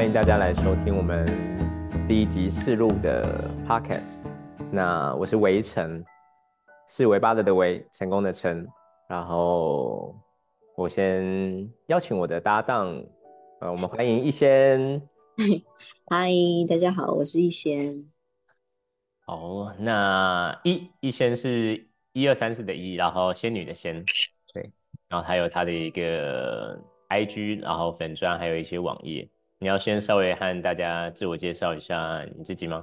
欢迎大家来收听我们第一集试录的 podcast。那我是围城，是尾巴的的围，成功的成。然后我先邀请我的搭档，呃，我们欢迎一仙。嗨，大家好，我是一仙。哦，那一一仙是一二三四的一，然后仙女的仙，对，然后还有他的一个 IG，然后粉砖，还有一些网页。你要先稍微和大家自我介绍一下你自己吗？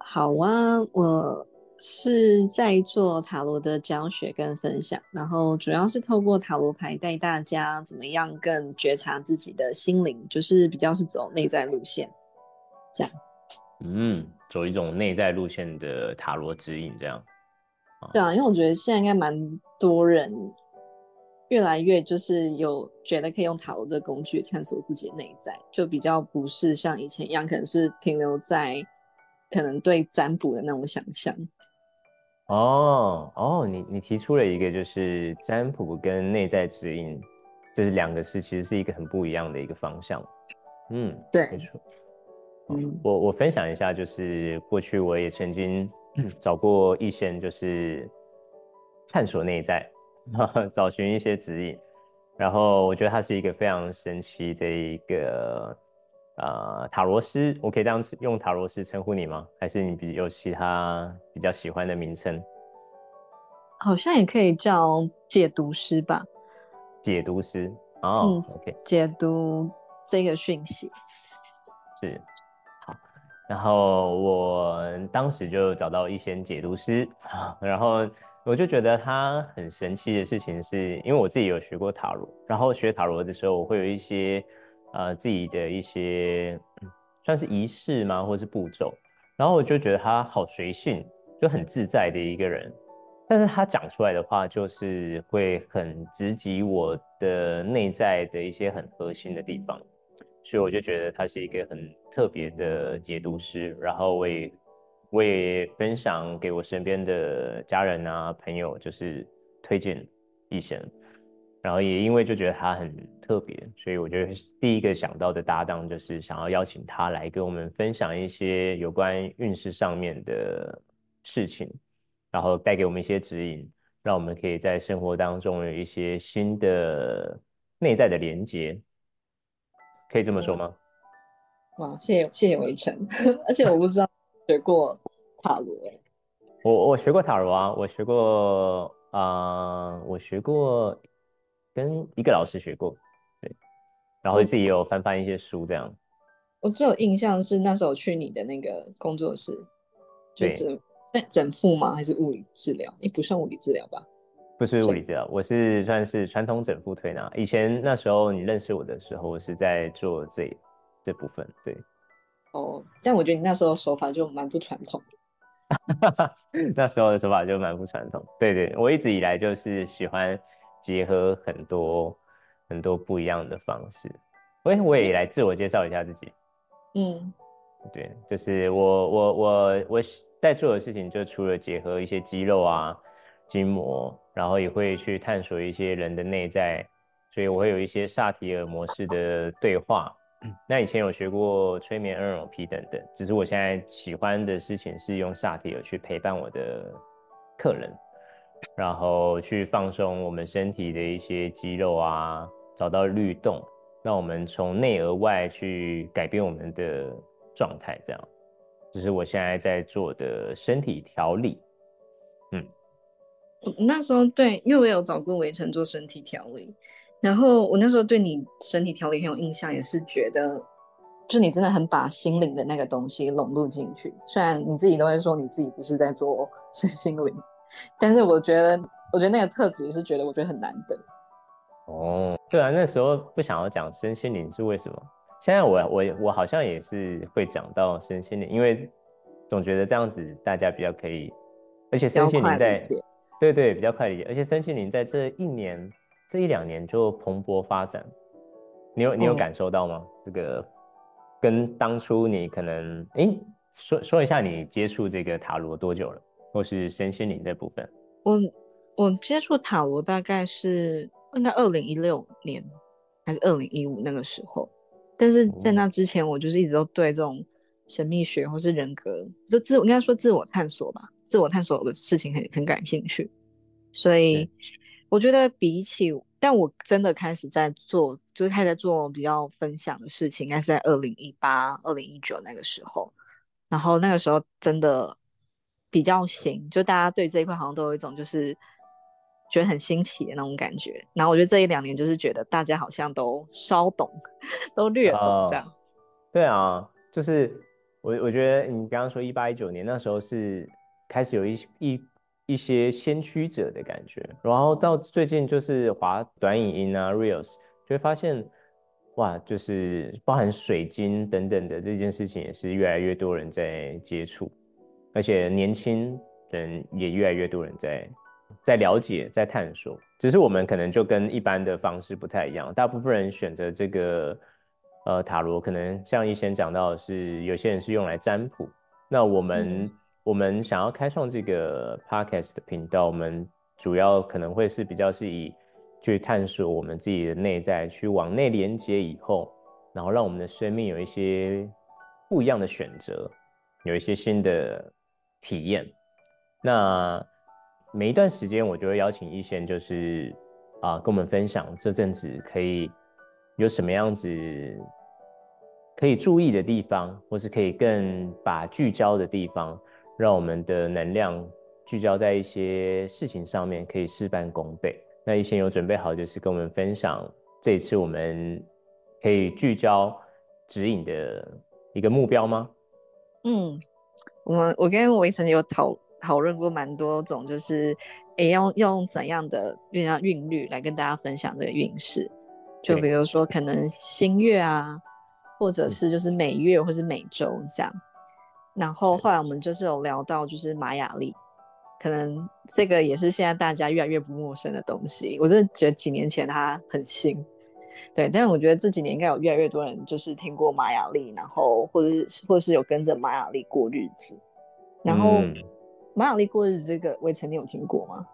好啊，我是在做塔罗的教学跟分享，然后主要是透过塔罗牌带大家怎么样更觉察自己的心灵，就是比较是走内在路线，这样。嗯，走一种内在路线的塔罗指引，这样。对啊，因为我觉得现在应该蛮多人。越来越就是有觉得可以用塔罗这个工具探索自己的内在，就比较不是像以前一样，可能是停留在可能对占卜的那种想象。哦哦，你你提出了一个就是占卜跟内在指引，这是两个是其实是一个很不一样的一个方向。嗯，对，没错。嗯，我我分享一下，就是过去我也曾经 找过一些就是探索内在。找寻一些指引，然后我觉得他是一个非常神奇的一个呃塔罗师，我可以这样用塔罗师称呼你吗？还是你比有其他比较喜欢的名称？好像也可以叫解读师吧。解读师哦，OK，解读这个讯息是好。然后我当时就找到一些解读师，然后。我就觉得他很神奇的事情，是因为我自己有学过塔罗，然后学塔罗的时候，我会有一些呃自己的一些算是仪式吗，或是步骤，然后我就觉得他好随性，就很自在的一个人，但是他讲出来的话，就是会很直击我的内在的一些很核心的地方，所以我就觉得他是一个很特别的解读师，然后我也。我也分享给我身边的家人啊朋友，就是推荐一些，然后也因为就觉得他很特别，所以我觉得第一个想到的搭档就是想要邀请他来跟我们分享一些有关运势上面的事情，然后带给我们一些指引，让我们可以在生活当中有一些新的内在的连接，可以这么说吗？哇，谢谢谢谢围城，而且我不知道。学过塔罗，我我学过塔罗啊，我学过啊，我学过跟一个老师学过，对，然后自己有翻翻一些书这样。我只有印象是那时候去你的那个工作室，就整整复吗？还是物理治疗？你不算物理治疗吧？不是物理治疗，我是算是传统整复推拿。以前那时候你认识我的时候，我是在做这这部分，对。哦，但我觉得你那时候手法就蛮不传统 那时候的手法就蛮不传统。对对，我一直以来就是喜欢结合很多很多不一样的方式。我我也来自我介绍一下自己。嗯，对，就是我我我我在做的事情，就除了结合一些肌肉啊、筋膜，然后也会去探索一些人的内在，所以我会有一些萨提尔模式的对话。那以前有学过催眠 NLP 等等，只是我现在喜欢的事情是用萨提尔去陪伴我的客人，然后去放松我们身体的一些肌肉啊，找到律动，让我们从内而外去改变我们的状态，这样，这是我现在在做的身体调理。嗯，那时候对，因为我有找过围城做身体调理。然后我那时候对你身体调理很有印象，也是觉得，就你真的很把心灵的那个东西融入进去。虽然你自己都会说你自己不是在做 身心灵，但是我觉得，我觉得那个特质也是觉得，我觉得很难得。哦，对啊，那时候不想要讲身心灵是为什么？现在我我我好像也是会讲到身心灵，因为总觉得这样子大家比较可以，而且身心灵在对对比较快理解，而且身心灵在这一年。这一两年就蓬勃发展，你有你有感受到吗？这个跟当初你可能哎说说一下你接触这个塔罗多久了，或是身心灵这部分？我我接触塔罗大概是应该二零一六年还是二零一五那个时候，但是在那之前，我就是一直都对这种神秘学或是人格，就自应该说自我探索吧，自我探索的事情很很感兴趣。所以我觉得比起，但我真的开始在做，就是开始在做比较分享的事情，应该是在二零一八、二零一九那个时候。然后那个时候真的比较行，就大家对这一块好像都有一种就是觉得很新奇的那种感觉。然后我觉得这一两年就是觉得大家好像都稍懂，都略懂这样。对啊，就是我我觉得你刚刚说一八一九年那时候是开始有一一。一些先驱者的感觉，然后到最近就是滑短影音啊，reels，就会发现，哇，就是包含水晶等等的这件事情，也是越来越多人在接触，而且年轻人也越来越多人在在了解、在探索。只是我们可能就跟一般的方式不太一样，大部分人选择这个呃塔罗，可能像以前讲到的是，有些人是用来占卜，那我们。我们想要开创这个 podcast 的频道，我们主要可能会是比较是以去探索我们自己的内在，去往内连接以后，然后让我们的生命有一些不一样的选择，有一些新的体验。那每一段时间，我就会邀请一些就是啊，跟我们分享这阵子可以有什么样子可以注意的地方，或是可以更把聚焦的地方。让我们的能量聚焦在一些事情上面，可以事半功倍。那一先有准备好，就是跟我们分享这一次我们可以聚焦指引的一个目标吗？嗯，我们我跟围城有讨讨论过蛮多种，就是诶要用怎样的运啊韵律来跟大家分享这个运势，就比如说可能新月啊，或者是就是每月或是每周这样。然后后来我们就是有聊到，就是玛雅历，可能这个也是现在大家越来越不陌生的东西。我真的觉得几年前它很新，对，但是我觉得这几年应该有越来越多人就是听过玛雅历，然后或者是或者是有跟着玛雅历过日子。然后玛雅历过日子这个，未曾你有听过吗？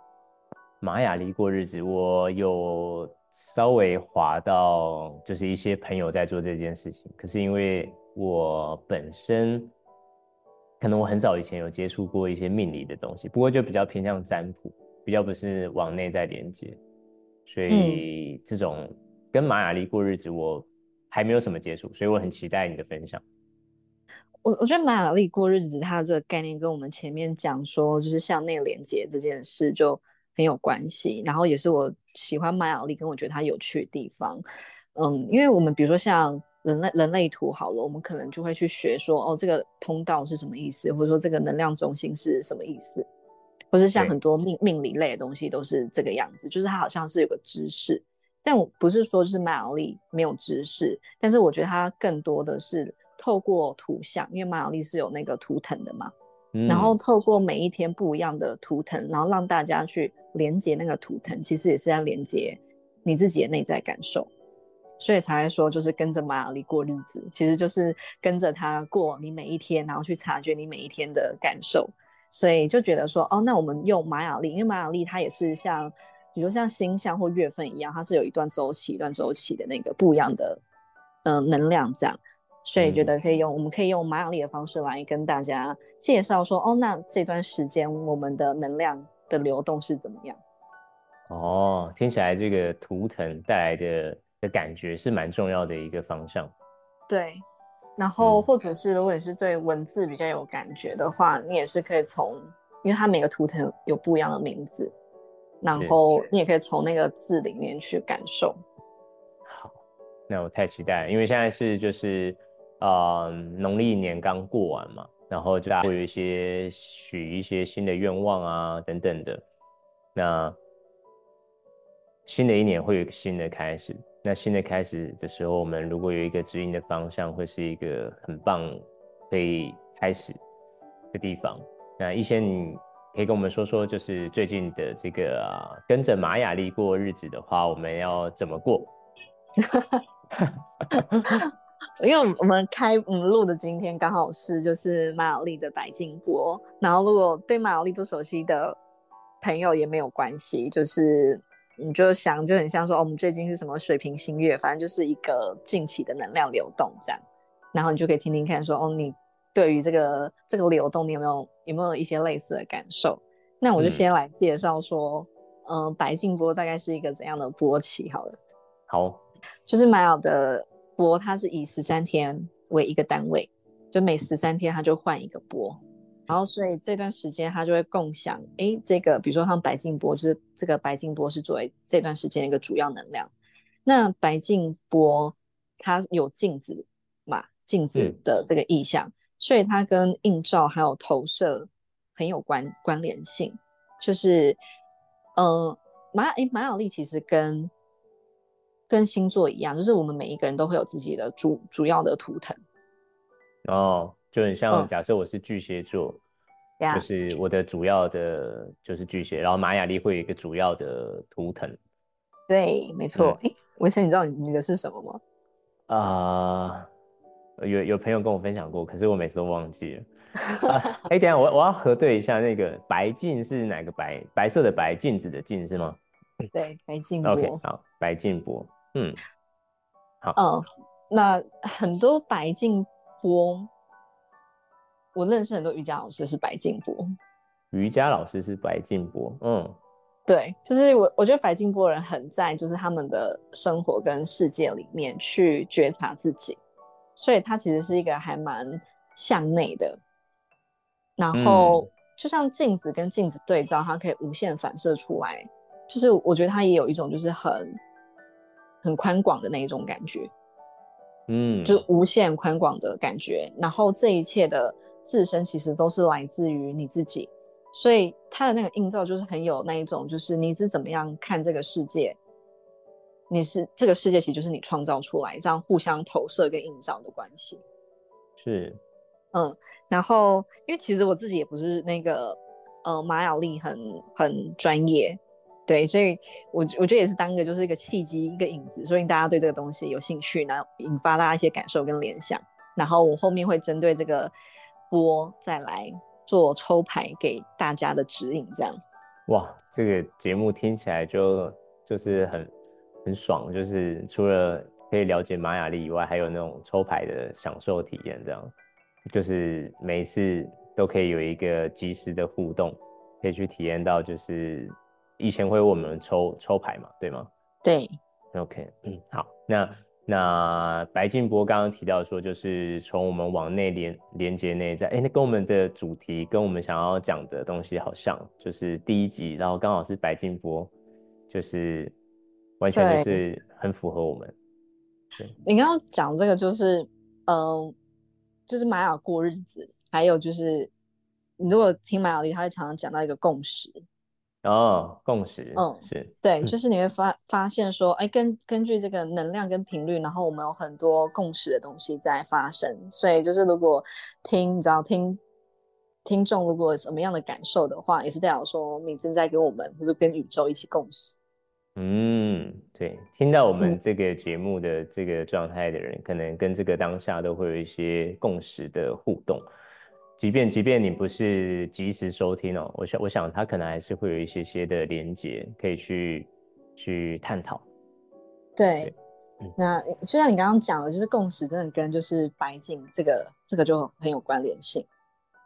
玛雅历过日子，我有稍微滑到，就是一些朋友在做这件事情，可是因为我本身。可能我很早以前有接触过一些命理的东西，不过就比较偏向占卜，比较不是往内在连接，所以这种跟玛雅历过日子我还没有什么接触，所以我很期待你的分享。我我觉得玛雅历过日子它的这个概念跟我们前面讲说就是向内连接这件事就很有关系，然后也是我喜欢玛雅历跟我觉得它有趣的地方。嗯，因为我们比如说像。人类人类图好了，我们可能就会去学说，哦，这个通道是什么意思，或者说这个能量中心是什么意思，或是像很多命命理类的东西都是这个样子，就是它好像是有个知识，但我不是说就是玛雅历没有知识，但是我觉得它更多的是透过图像，因为玛雅历是有那个图腾的嘛，然后。透过每一天不一样的图腾，然后让大家去连接那个图腾，其实也是在连接你自己的内在感受。所以才会说，就是跟着玛雅历过日子，其实就是跟着他过你每一天，然后去察觉你每一天的感受。所以就觉得说，哦，那我们用玛雅历，因为玛雅历它也是像，比如像星象或月份一样，它是有一段周期、一段周期的那个不一样的，嗯，能量这样。所以觉得可以用，我们可以用玛雅历的方式来跟大家介绍说，哦，那这段时间我们的能量的流动是怎么样？哦，听起来这个图腾带来的。的感觉是蛮重要的一个方向，对。然后或者是如果你是对文字比较有感觉的话，你也是可以从，因为它每个图腾有不一样的名字，然后你也可以从那个字里面去感受。好，那我太期待了，因为现在是就是呃农历年刚过完嘛，然后就会有一些许一些新的愿望啊等等的，那新的一年会有一个新的开始。那新的开始的时候，我们如果有一个指引的方向，会是一个很棒可以开始的地方。那一些你可以跟我们说说，就是最近的这个，跟着玛雅丽过日子的话，我们要怎么过？因为我们开我们录的今天刚好是就是玛雅丽的白金波，然后如果对玛雅丽不熟悉的朋友也没有关系，就是。你就想就很像说，哦，我们最近是什么水平新月，反正就是一个近期的能量流动这样，然后你就可以听听看，说，哦，你对于这个这个流动，你有没有有没有一些类似的感受？那我就先来介绍说，嗯，白净波大概是一个怎样的波期？好了，好，就是玛雅的波，它是以十三天为一个单位，就每十三天它就换一个波。然后，所以这段时间他就会共享，哎，这个比如说像白净波，就是这个白净波是作为这段时间的一个主要能量。那白净波它有镜子嘛，镜子的这个意象，所以它跟映照还有投射很有关关联性。就是，呃，马哎马雅历其实跟跟星座一样，就是我们每一个人都会有自己的主主要的图腾。哦。就很像，假设我是巨蟹座，就是我的主要的就是巨蟹，然后玛雅历会有一个主要的图腾。对，没错。哎，维晨，你知道你的是什么吗？啊，有有朋友跟我分享过，可是我每次都忘记了。哎，等下我我要核对一下，那个白镜是哪个白？白色的白，镜子的镜是吗？对，白镜波。OK，好，白镜波。嗯，好。嗯，那很多白镜波。我认识很多瑜伽老师是白静波，瑜伽老师是白静波，嗯，对，就是我我觉得白静波人很在就是他们的生活跟世界里面去觉察自己，所以他其实是一个还蛮向内的，然后就像镜子跟镜子对照，它可以无限反射出来，就是我觉得他也有一种就是很很宽广的那一种感觉，嗯，就无限宽广的感觉，然后这一切的。自身其实都是来自于你自己，所以他的那个映照就是很有那一种，就是你是怎么样看这个世界，你是这个世界其实就是你创造出来，这样互相投射跟映照的关系。是，嗯，然后因为其实我自己也不是那个呃玛雅历很很专业，对，所以我我觉得也是当一个就是一个契机一个影子，所以大家对这个东西有兴趣，然后引发大家一些感受跟联想，然后我后面会针对这个。播再来做抽牌给大家的指引，这样哇，这个节目听起来就就是很很爽，就是除了可以了解玛雅历以外，还有那种抽牌的享受体验，这样就是每一次都可以有一个及时的互动，可以去体验到，就是以前会我们抽抽牌嘛，对吗？对，OK，嗯，好，那。那白静波刚刚提到说，就是从我们往内连连接内在，哎，那跟我们的主题跟我们想要讲的东西好像，就是第一集，然后刚好是白静波，就是完全就是很符合我们。你刚刚讲这个就是，嗯，就是玛雅过日子，还有就是你如果听玛雅丽，他会常常讲到一个共识。哦，共识，嗯，是对，就是你会发发现说，哎，根根据这个能量跟频率，然后我们有很多共识的东西在发生，所以就是如果听，你知道听听众如果什么样的感受的话，也是代表说你正在跟我们或者跟宇宙一起共识。嗯，对，听到我们这个节目的这个状态的人，可能跟这个当下都会有一些共识的互动。即便即便你不是及时收听哦，我想我想他可能还是会有一些些的连接可以去去探讨。对，那就像你刚刚讲的，就是共识真的跟就是白净这个这个就很有关联性。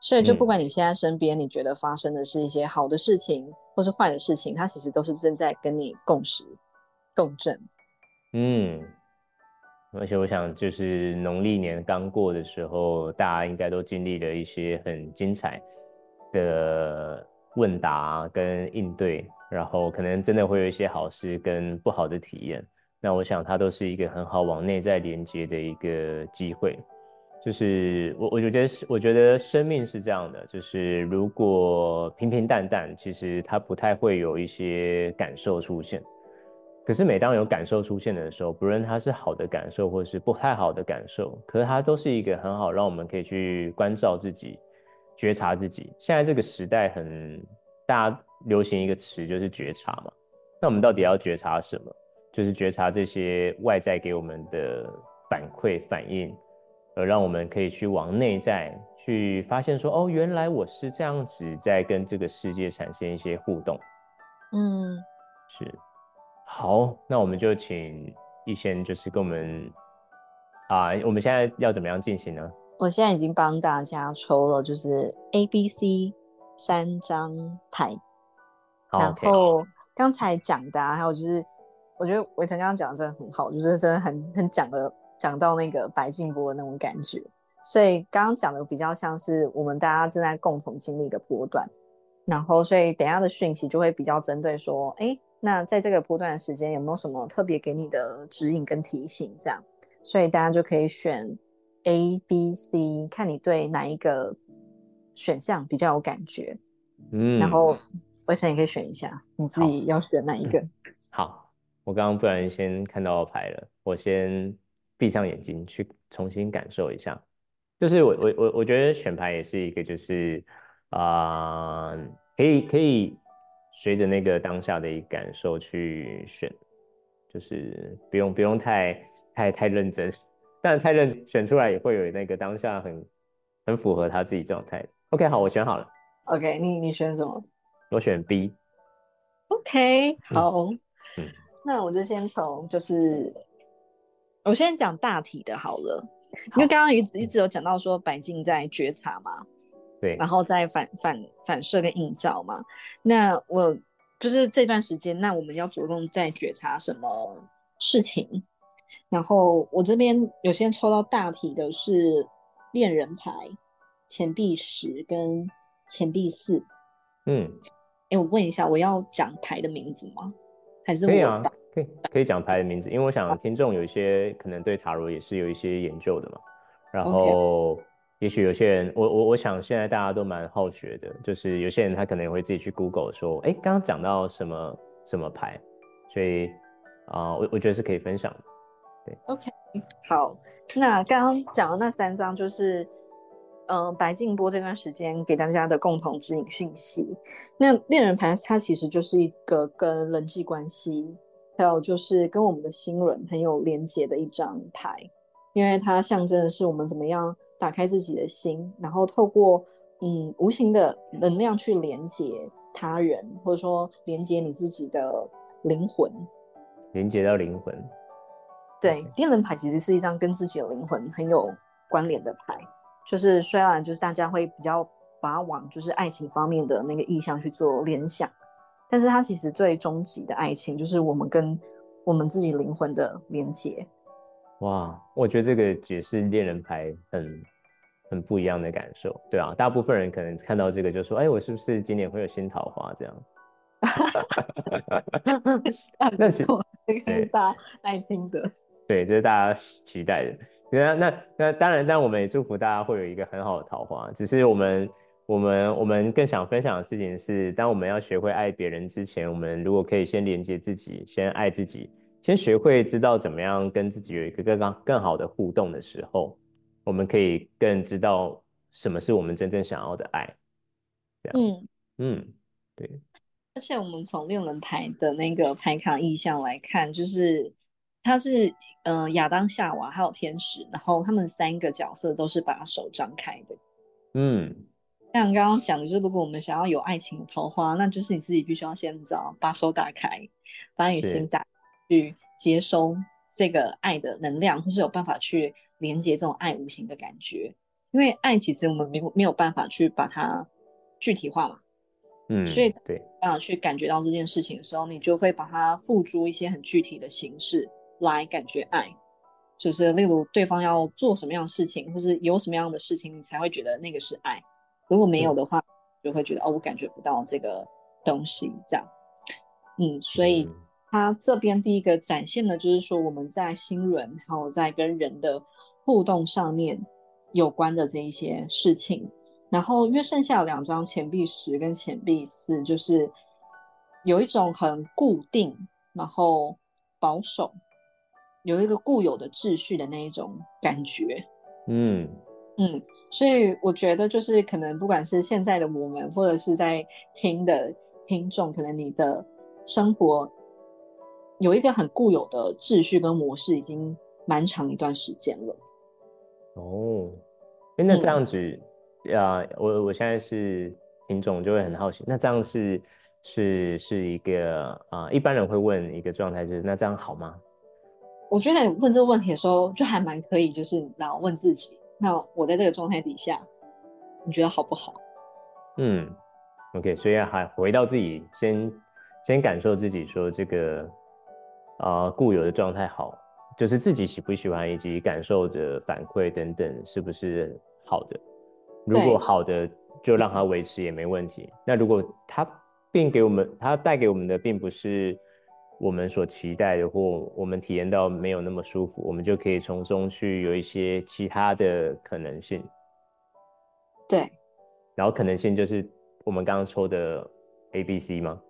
所以就不管你现在身边你觉得发生的是一些好的事情或是坏的事情，它其实都是正在跟你共识共振。嗯。而且我想，就是农历年刚过的时候，大家应该都经历了一些很精彩的问答跟应对，然后可能真的会有一些好事跟不好的体验。那我想，它都是一个很好往内在连接的一个机会。就是我，我就觉得是，我觉得生命是这样的，就是如果平平淡淡，其实它不太会有一些感受出现。可是每当有感受出现的时候，不论它是好的感受或是不太好的感受，可是它都是一个很好让我们可以去关照自己、觉察自己。现在这个时代很大家流行一个词就是觉察嘛，那我们到底要觉察什么？就是觉察这些外在给我们的反馈反应，而让我们可以去往内在去发现说，哦，原来我是这样子在跟这个世界产生一些互动。嗯，是。好，那我们就请一先就是跟我们啊，我们现在要怎么样进行呢？我现在已经帮大家抽了，就是 A、B、C 三张牌，然后刚才讲的，还有就是我觉得伟成刚刚讲的真的很好，就是真的很很讲的讲到那个白静波的那种感觉，所以刚刚讲的比较像是我们大家正在共同经历的波段，然后所以等下的讯息就会比较针对说，哎，那在这个波段的时间有没有什么特别给你的指引跟提醒？这样，所以大家就可以选。A、B、C，看你对哪一个选项比较有感觉，嗯，然后魏晨也可以选一下，你自己要选哪一个？好，我刚刚不然先看到牌了，我先闭上眼睛去重新感受一下。就是我我我我觉得选牌也是一个，就是啊，可以可以随着那个当下的一感受去选，就是不用不用太太太认真。但太认真选出来也会有那个当下很很符合他自己状态。OK，好，我选好了。OK，你你选什么？我选 B。OK，好。嗯，那我就先从就是我先讲大体的好了，因为刚刚一直一直有讲到说白静在觉察嘛，对，然后再反反反射跟映照嘛。那我就是这段时间，那我们要着重在觉察什么事情？然后我这边有些抽到大体的是恋人牌、钱币十跟钱币四。嗯，哎，我问一下，我要讲牌的名字吗？还是可以啊？可以可以讲牌的名字，因为我想听众有一些可能对塔罗也是有一些研究的嘛。然后，也许有些人，我我我想现在大家都蛮好学的，就是有些人他可能也会自己去 Google 说，哎，刚刚讲到什么什么牌，所以啊，我我觉得是可以分享的。OK，好，那刚刚讲的那三张就是，嗯，白静波这段时间给大家的共同指引讯息。那恋人牌它其实就是一个跟人际关系，还有就是跟我们的心轮很有连接的一张牌，因为它象征的是我们怎么样打开自己的心，然后透过嗯无形的能量去连接他人，或者说连接你自己的灵魂，连接到灵魂。对，恋人牌其实是一张跟自己的灵魂很有关联的牌，就是虽然就是大家会比较把它往就是爱情方面的那个意向去做联想，但是它其实最终极的爱情就是我们跟我们自己灵魂的连接。哇，我觉得这个解释恋人牌很很不一样的感受，对啊，大部分人可能看到这个就说，哎，我是不是今年会有新桃花这样？那错，这个是大家爱听的。对，这是大家期待的。那那那当然，但我们也祝福大家会有一个很好的桃花。只是我们我们我们更想分享的事情是，当我们要学会爱别人之前，我们如果可以先连接自己，先爱自己，先学会知道怎么样跟自己有一个更更好的互动的时候，我们可以更知道什么是我们真正想要的爱。这样，嗯嗯，对。而且我们从六人牌的那个牌卡意象来看，就是。他是呃亚当夏娃还有天使，然后他们三个角色都是把手张开的。嗯，像刚刚讲的，就是如果我们想要有爱情的桃花，那就是你自己必须要先找把手打开，把你心打去接收这个爱的能量，或是有办法去连接这种爱无形的感觉。因为爱其实我们没没有办法去把它具体化嘛。嗯，所以对，办法去感觉到这件事情的时候，你就会把它付诸一些很具体的形式。来感觉爱，就是例如对方要做什么样的事情，或是有什么样的事情，你才会觉得那个是爱。如果没有的话，就会觉得哦，我感觉不到这个东西。这样，嗯，所以他这边第一个展现的就是说，我们在心轮，还有在跟人的互动上面有关的这一些事情。然后，因为剩下有两张钱币十跟钱币四，就是有一种很固定，然后保守。有一个固有的秩序的那一种感觉，嗯嗯，所以我觉得就是可能不管是现在的我们，或者是在听的听众，可能你的生活有一个很固有的秩序跟模式，已经蛮长一段时间了。哦，那这样子啊，我我现在是听众，就会很好奇，那这样是是是一个啊、一般人会问一个状态，就是那这样好吗？我觉得你问这个问题的时候，就还蛮可以，就是然后问自己，那我在这个状态底下，你觉得好不好？嗯，OK，所以还回到自己，先先感受自己说这个啊、固有的状态好，就是自己喜不喜欢，以及感受的反馈等等是不是好的。如果好的，就让它维持也没问题。那如果它并给我们，它带给我们的并不是我们所期待的，或我们体验到没有那么舒服，我们就可以从中去有一些其他的可能性。对，然后可能性就是我们刚刚抽的 A、B、C 吗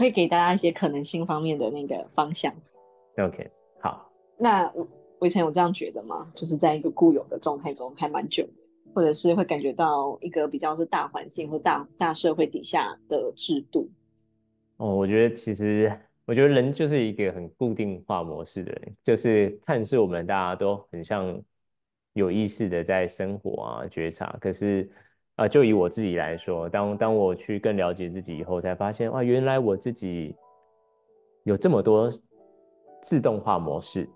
会给大家一些可能性方面的那个方向。？OK，好，那我我以前有这样觉得吗？就是在一个固有的状态中还蛮久的，或者是会感觉到一个比较是大环境或大大社会底下的制度。哦，我觉得其实，我觉得人就是一个很固定化模式的人，就是看似我们大家都很像有意识的在生活啊、觉察，可是啊、就以我自己来说，当当我去更了解自己以后，才发现哇，原来我自己有这么多自动化模式。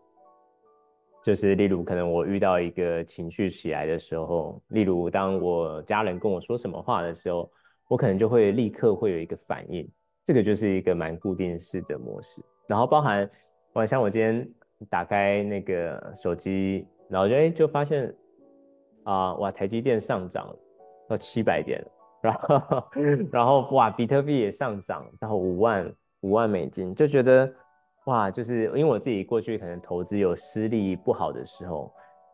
就是例如，可能我遇到一个情绪起来的时候，例如当我家人跟我说什么话的时候，我可能就会立刻会有一个反应。这个就是一个蛮固定式的模式，然后包含，我像我今天打开那个手机，然后就哎就发现啊、哇台积电上涨到七百点了，然后 然后哇比特币也上涨到五万五万美金，就觉得哇就是因为我自己过去可能投资有失利不好的时候，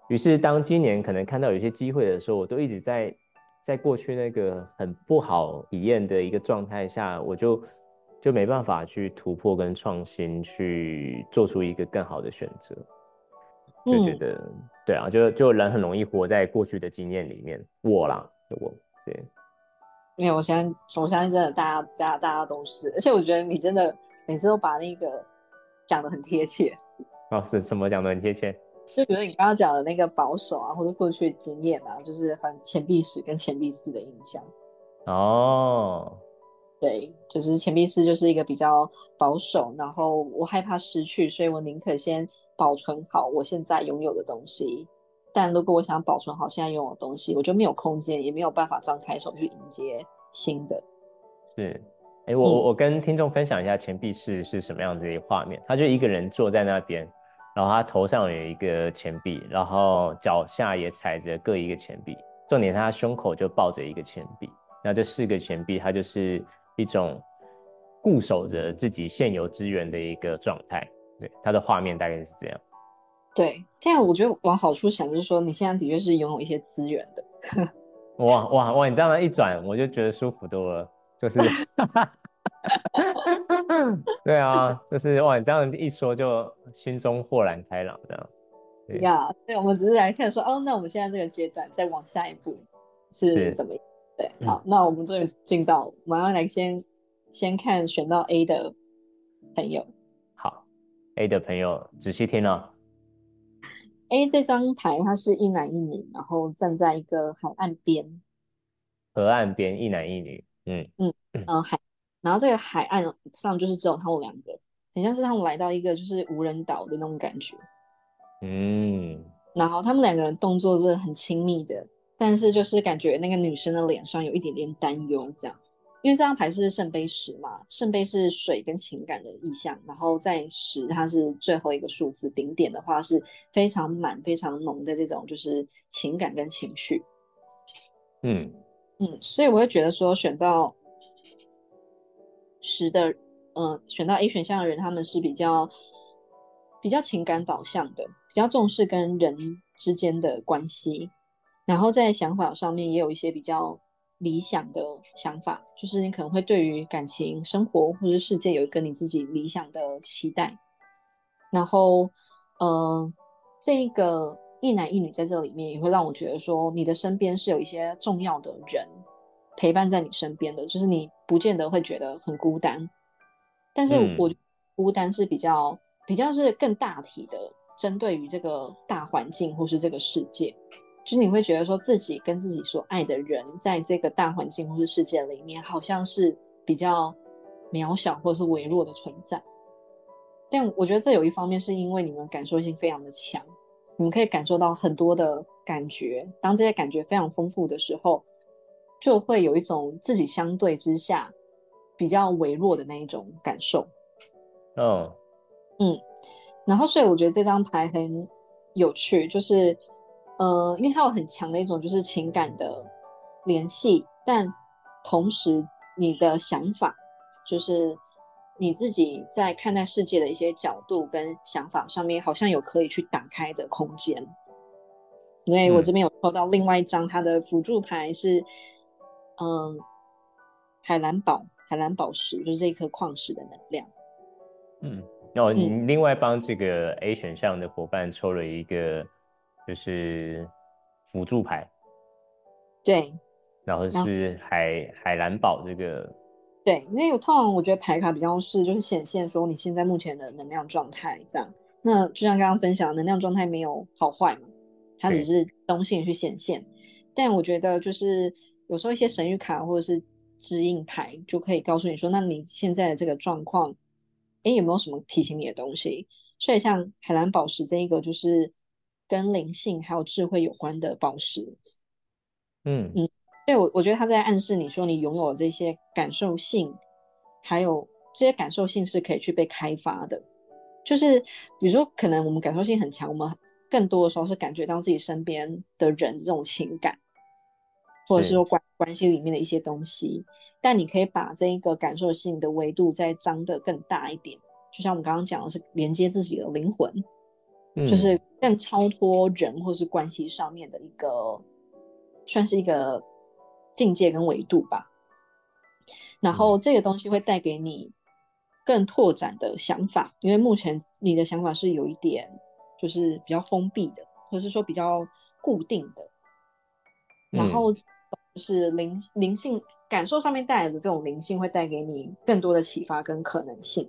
于是当今年可能看到有些机会的时候，我都一直在在过去那个很不好体验的一个状态下，我就就没办法去突破跟创新，去做出一个更好的选择。就觉嗯得、对啊，就就人很容易活在过去的经验里面。我啦，我对，因为我相信，我相信真的大家大家大家都是，而且我觉得你真的每次都把那个讲的很贴切。哦是什么讲的很贴切？就比如你刚刚讲的那个保守啊，或者过去经验啊，就是很钱币史跟钱币四的印象。哦，对，就是钱币四就是一个比较保守，然后我害怕失去，所以我宁可先保存好我现在拥有的东西。但如果我想保存好现在拥有的东西，我就没有空间，也没有办法张开手去迎接新的。是，哎，我我我跟听众分享一下钱币是是什么样子的一个画面。他就一个人坐在那边，然后他头上有一个钱币，然后脚下也踩着各一个钱币，重点他胸口就抱着一个钱币。那这四个钱币，它就是一种固守着自己现有资源的一个状态。对，它的画面大概是这样。对，这样我觉得往好处想，就是说你现在的确是拥有一些资源的。哇哇哇！你这样一转，我就觉得舒服多了。就是，对啊，就是哇！你这样一说，就心中豁然开朗，这样。对呀对，我们只是来看说，哦，那我们现在这个阶段再往下一步是是怎么样？对，嗯好，那我们终于进到，我们要来先先看选到 A 的朋友。好，A 的朋友仔细听哦。A 这张牌它是一男一女，然后站在一个海岸边，河岸边一男一女，嗯，嗯、海，然后这个海岸上就是只有他们两个，很像是他们来到一个就是无人岛的那种感觉。嗯，然后他们两个人动作是很亲密的，但是就是感觉那个女生的脸上有一点点担忧，这样，因为这张牌是圣杯十嘛，圣杯是水跟情感的意象，然后在十它是最后一个数字，顶点的话是非常满、非常浓的这种就是情感跟情绪，嗯，嗯，所以我会觉得说选到十的，呃，选到 A 选项的人，他们是比较比较情感导向的，比较重视跟人之间的关系，然后在想法上面也有一些比较理想的想法，就是你可能会对于感情、生活或者是世界有一个你自己理想的期待，然后，呃，这个一男一女在这里面也会让我觉得说，你的身边是有一些重要的人陪伴在你身边的，就是你不见得会觉得很孤单，但是嗯我孤单是比较比较是更大体的，针对于这个大环境或是这个世界，就是你会觉得说自己跟自己所爱的人，在这个大环境或是世界里面，好像是比较渺小或者是微弱的存在。但我觉得这有一方面是因为你们感受性非常的强，你们可以感受到很多的感觉。当这些感觉非常丰富的时候，就会有一种自己相对之下比较微弱的那一种感受。嗯嗯，然后所以我觉得这张牌很有趣，就是呃，因为它有很强的一种就是情感的联系，但同时你的想法就是。你自己在看待世界的一些角度跟想法上面，好像有可以去打开的空间。因为我这边有抽到另外一张，它的辅助牌是，嗯，海蓝宝，海蓝宝石，就是这一颗矿石的能量。嗯，哦，你另外帮这个 A 选项的伙伴抽了一个，就是辅助牌。对。然后是海海蓝宝这个。对，因为我通常我觉得牌卡比较是就是显现说你现在目前的能量状态这样。那就像刚刚分享，能量状态没有好坏嘛，它只是中性去显现。但我觉得就是有时候一些神谕卡或者是指引牌就可以告诉你说，那你现在的这个状况，哎，有没有什么提醒你的东西？所以像海蓝宝石这一个就是跟灵性还有智慧有关的宝石。嗯嗯。对，我我觉得他在暗示你说，你拥有这些感受性，还有这些感受性是可以去被开发的。就是比如说，可能我们感受性很强，我们更多的时候是感觉到自己身边的人这种情感，或者是说关关系里面的一些东西。但你可以把这一个感受性的维度再张得更大一点，就像我们刚刚讲的是连接自己的灵魂，就是更超脱人或是关系上面的一个，算是一个。境界跟维度吧，然后这个东西会带给你更拓展的想法，因为目前你的想法是有一点就是比较封闭的，或是说比较固定的。然后就是灵灵性感受上面带来的这种灵性，会带给你更多的启发跟可能性。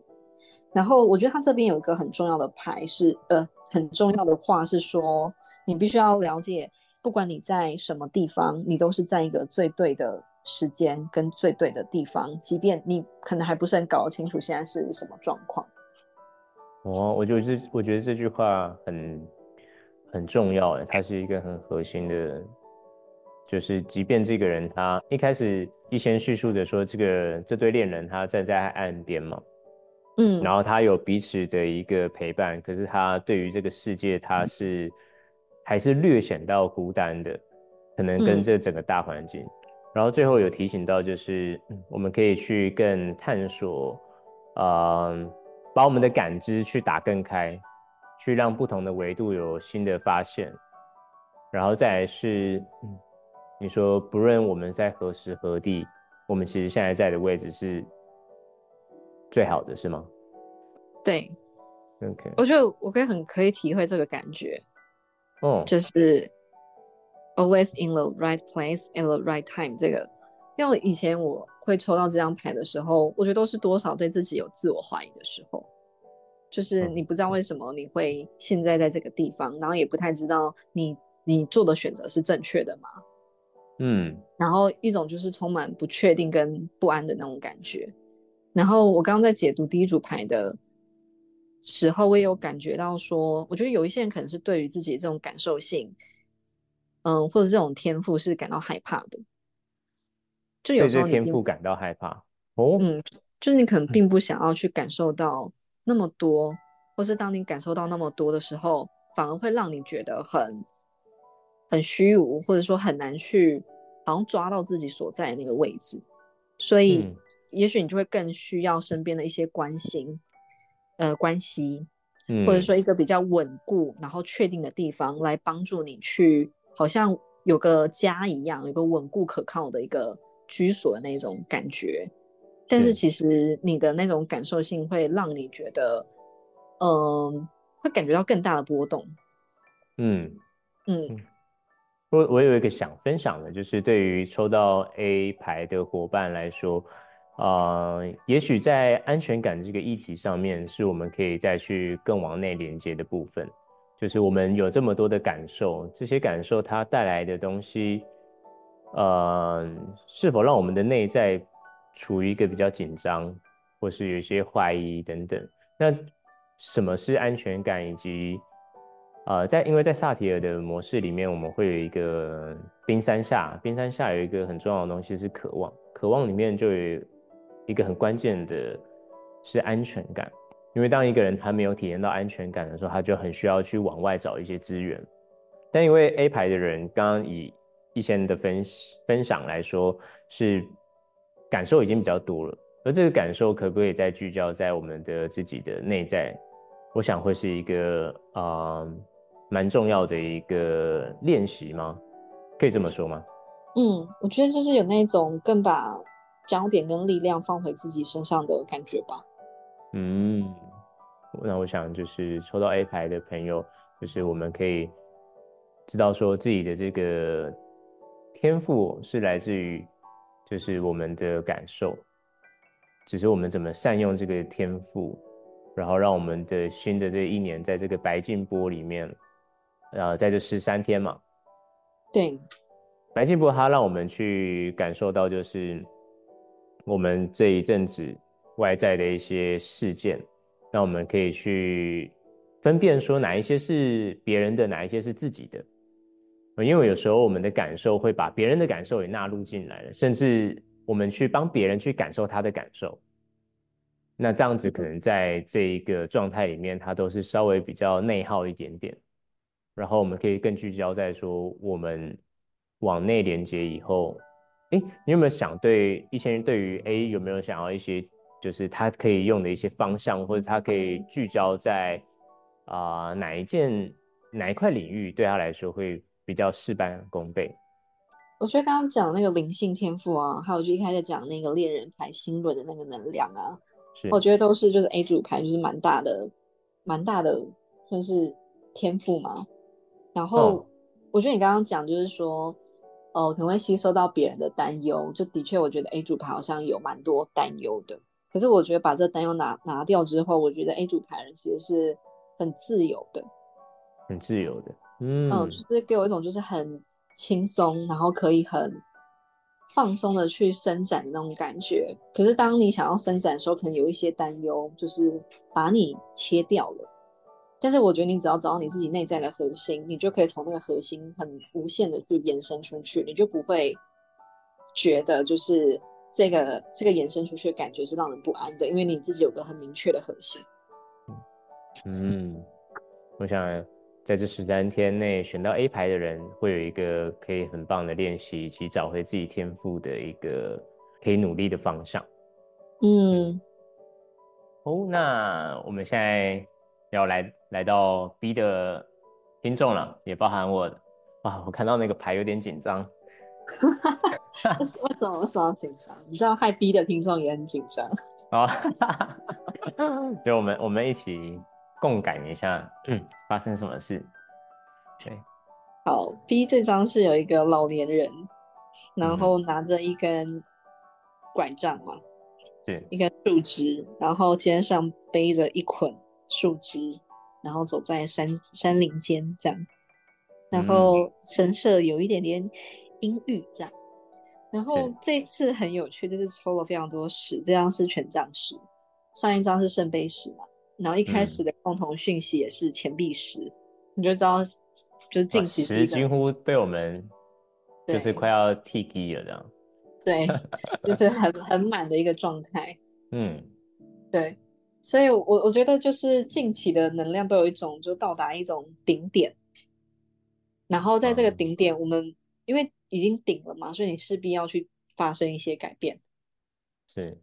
然后我觉得他这边有一个很重要的牌是，呃，很重要的话是说，你必须要了解。不管你在什么地方，你都是在一个最对的时间跟最对的地方，即便你可能还不是很搞得清楚现在是什么状况。哦，我觉得这我觉得这句话很很重要诶，它是一个很核心的，就是即便这个人他一开始一先叙述的说这个这对恋人他站在岸边嘛，嗯，然后他有彼此的一个陪伴，可是他对于这个世界他是。还是略显到孤单的，可能跟这整个大环境。然后最后有提醒到，就是我们可以去更探索，呃，把我们的感知去打更开，去让不同的维度有新的发现。然后再来是，你说不论我们在何时何地，我们其实现在在的位置是最好的，是吗？对，OK，我觉得我可以很可以体会这个感觉。哦，就是 always in the right place at the right time 这个，因为以前我会抽到这张牌的时候，我觉得都是多少对自己有自我怀疑的时候，就是你不知道为什么你会现在在这个地方，然后也不太知道你你做的选择是正确的吗？嗯，然后一种就是充满不确定跟不安的那种感觉。然后我刚刚在解读第一组牌的。时候我也有感觉到说，我觉得有一些人可能是对于自己这种感受性，嗯，或者这种天赋是感到害怕的。就有时候天赋感到害怕哦，嗯，就是你可能并不想要去感受到那么多，或是当你感受到那么多的时候，反而会让你觉得很很虚无，或者说很难去好像抓到自己所在的那个位置。所以，也许你就会更需要身边的一些关心。呃，关系，或者说一个比较稳固然后确定的地方，来帮助你去，好像有个家一样，有个稳固可靠的一个居所的那种感觉。但是其实你的那种感受性会让你觉得，嗯，会感觉到更大的波动。嗯嗯，我我有一个想分享的，就是对于抽到 A 牌的伙伴来说。呃，也许在安全感这个议题上面，是我们可以再去更往内连接的部分。就是我们有这么多的感受，这些感受它带来的东西，呃，是否让我们的内在处于一个比较紧张，或是有一些怀疑等等。那什么是安全感？以及呃，在因为在萨提尔的模式里面，我们会有一个冰山下，冰山下有一个很重要的东西是渴望，渴望里面就有一个很关键的是安全感。因为当一个人他没有体验到安全感的时候，他就很需要去往外找一些资源。但因为 A 牌的人刚刚以一些人的分分享来说，是感受已经比较多了，而这个感受可不可以再聚焦在我们的自己的内在？我想会是一个啊蛮重要的一个练习吗？可以这么说吗？嗯，我觉得就是有那种更把焦点跟力量放回自己身上的感觉吧。嗯，那我想就是抽到 A 牌的朋友，就是我们可以知道说自己的这个天赋是来自于就是我们的感受，只是我们怎么善用这个天赋，然后让我们的新的这一年在这个白净波里面，呃，在这十三天嘛，对，白净波它让我们去感受到就是我们这一阵子。外在的一些事件，那我们可以去分辨说哪一些是别人的，哪一些是自己的。因为有时候我们的感受会把别人的感受也纳入进来了，甚至我们去帮别人去感受他的感受。那这样子可能在这一个状态里面，它都是稍微比较内耗一点点。然后我们可以更聚焦在说，我们往内连接以后，哎，你有没有想对一些人对于 A 有没有想要一些？就是他可以用的一些方向，或者他可以聚焦在啊哪一件哪一块领域，对他来说会比较事半功倍。我觉得刚刚讲那个灵性天赋啊，还有就一开始讲那个恋人牌星轮的那个能量啊，我觉得都是就是 A 组牌就是蛮大的蛮大的算是天赋嘛。然后我觉得你刚刚讲就是说，呃，可能会吸收到别人的担忧，就的确我觉得 A 组牌好像有蛮多担忧的。可是我觉得把这担忧拿拿掉之后，我觉得 A 组牌人其实是很自由的，很自由的，嗯嗯，就是给我一种就是很轻松，然后可以很放松的去伸展的那种感觉。可是当你想要伸展的时候，可能有一些担忧，就是把你切掉了。但是我觉得你只要找到你自己内在的核心，你就可以从那个核心很无限的去延伸出去，你就不会觉得就是。这个这个延伸出去的感觉是让人不安的，因为你自己有个很明确的核心。嗯，我想在这十三天内选到 A 牌的人，会有一个可以很棒的练习，以及找回自己天赋的一个可以努力的方向。嗯，哦，那我们现在要来来到 B 的听众了，也包含我。啊，我看到那个牌有点紧张。为什么为什么紧张？你知道害 B 的听众也很紧张啊！就我们我们一起共感一下，嗯，发生什么事？对，好，B 这张是有一个老年人，然后拿着一根拐杖嘛，对，一根树枝，然后肩上背着一捆树枝，然后走在山山林间这样，然后神社有一点点。阴郁这样，然后这次很有趣，就是抽了非常多石，这张是权杖石，上一张是圣杯石嘛，然后一开始的共同讯息也是钱币石，你就知道就是近期石几乎被我们就是快要替机了这样，对，就是很很满的一个状态，嗯，对，所以我我觉得就是近期的能量都有一种就到达一种顶点，然后在这个顶点，我们因为。已经顶了嘛，所以你势必要去发生一些改变。是，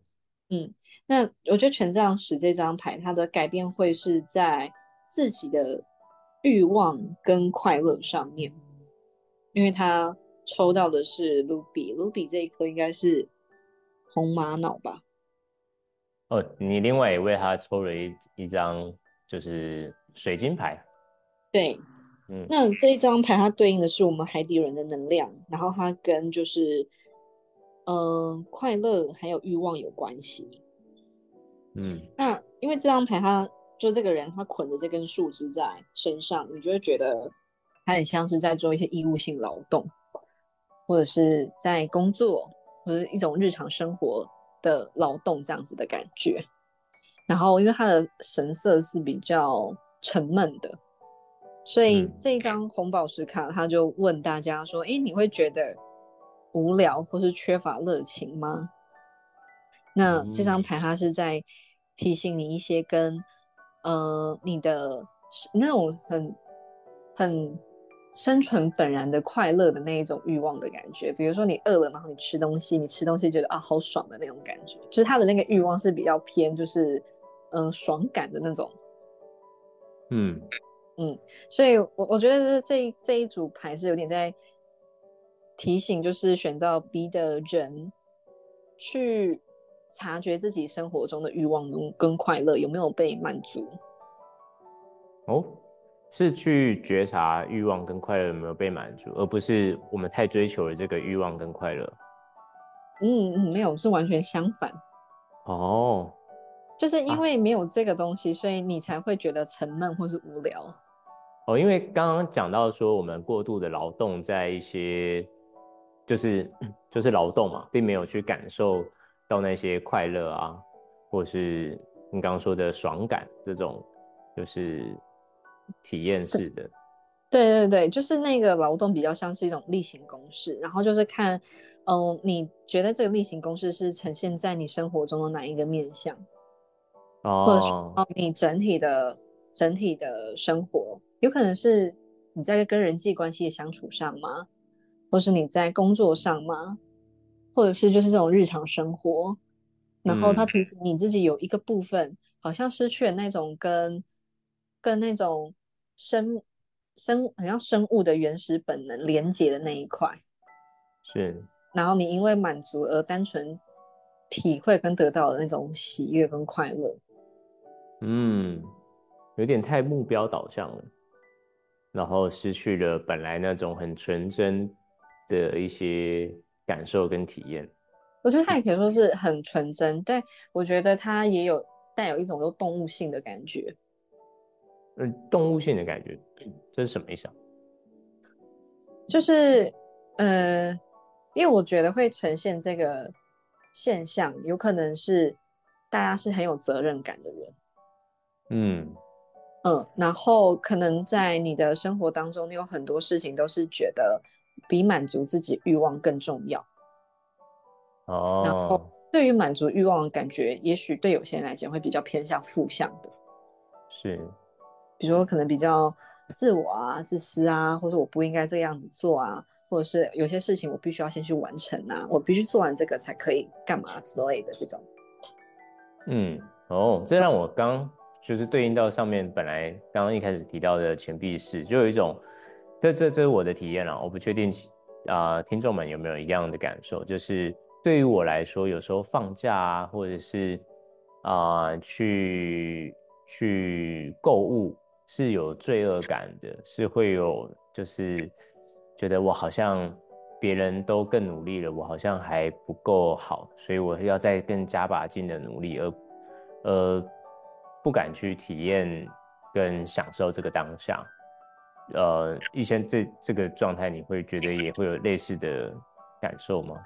嗯，那我觉得权杖十这张牌，它的改变会是在自己的欲望跟快乐上面，因为他抽到的是卢比，卢比这一颗应该是红玛瑙吧？哦，你另外也为他抽了一一张就是水晶牌，对。嗯那这一张牌它对应的是我们海底人的能量，然后它跟就是，嗯，快乐还有欲望有关系。嗯，那因为这张牌，他就这个人他捆着这根树枝在身上，你就会觉得他很像是在做一些义务性劳动，或者是在工作，或者一种日常生活的劳动这样子的感觉。然后因为他的神色是比较沉闷的，所以嗯这一张红宝石卡他就问大家说：“诶，你会觉得无聊或是缺乏热情吗？”那这张嗯牌它是在提醒你一些跟呃你的那种很很生存本然的快乐的那一种欲望的感觉，比如说你饿了，然后你吃东西，你吃东西觉得啊好爽的那种感觉，就是他的那个欲望是比较偏就是嗯、呃爽感的那种，嗯。嗯所以我我觉得这这一组牌是有点在提醒，就是选到 B 的人去察觉自己生活中的欲望跟跟快乐有没有被满足。哦，是去觉察欲望跟快乐有没有被满足，而不是我们太追求了这个欲望跟快乐。嗯嗯，没有，是完全相反，哦，就是因啊为没有这个东西，所以你才会觉得沉闷或是无聊。哦，因为刚刚讲到说我们过度的劳动在一些就是 就是劳动嘛，并没有去感受到那些快乐啊，或是你刚刚说的爽感这种就是体验式的。对对对，就是那个劳动比较像是一种例行公事，然后就是看，嗯，你觉得这个例行公事是呈现在你生活中的哪一个面向，或者说哦，你整体的整体的生活，有可能是你在跟人际关系的相处上吗？或是你在工作上吗？或者是就是这种日常生活，然后它嗯提醒你自己有一个部分好像失去了那种跟跟那种生生好像生物的原始本能连接的那一块，是，然后你因为满足而单纯体会跟得到的那种喜悦跟快乐。嗯，有点太目标导向了，然后失去了本来那种很纯真的一些感受跟体验。我觉得他也可以说是很纯真，但我觉得他也有带有一种有动物性的感觉。嗯，动物性的感觉，这是什么意思啊？就是，呃，因为我觉得会呈现这个现象，有可能是大家是很有责任感的人，嗯嗯，然后可能在你的生活当中，你有很多事情都是觉得比满足自己欲望更重要。哦，然后对于满足欲望的感觉，也许对有些人来讲会比较偏向负向的。是，比如说可能比较自我啊、自私啊，或者我不应该这样子做啊，或者是有些事情我必须要先去完成啊，我必须做完这个才可以干嘛之类的这种。嗯，哦，这让我刚就是对应到上面本来刚刚一开始提到的钱币式，就有一种，这这这是我的体验啦，我不确定啊、听众们有没有一样的感受，就是对于我来说，有时候放假啊，或者是啊、去去购物是有罪恶感的，是会有就是觉得我好像别人都更努力了，我好像还不够好，所以我要再更加把劲的努力，而呃不敢去体验跟享受这个当下。呃，以前这这个状态，你会觉得也会有类似的感受吗？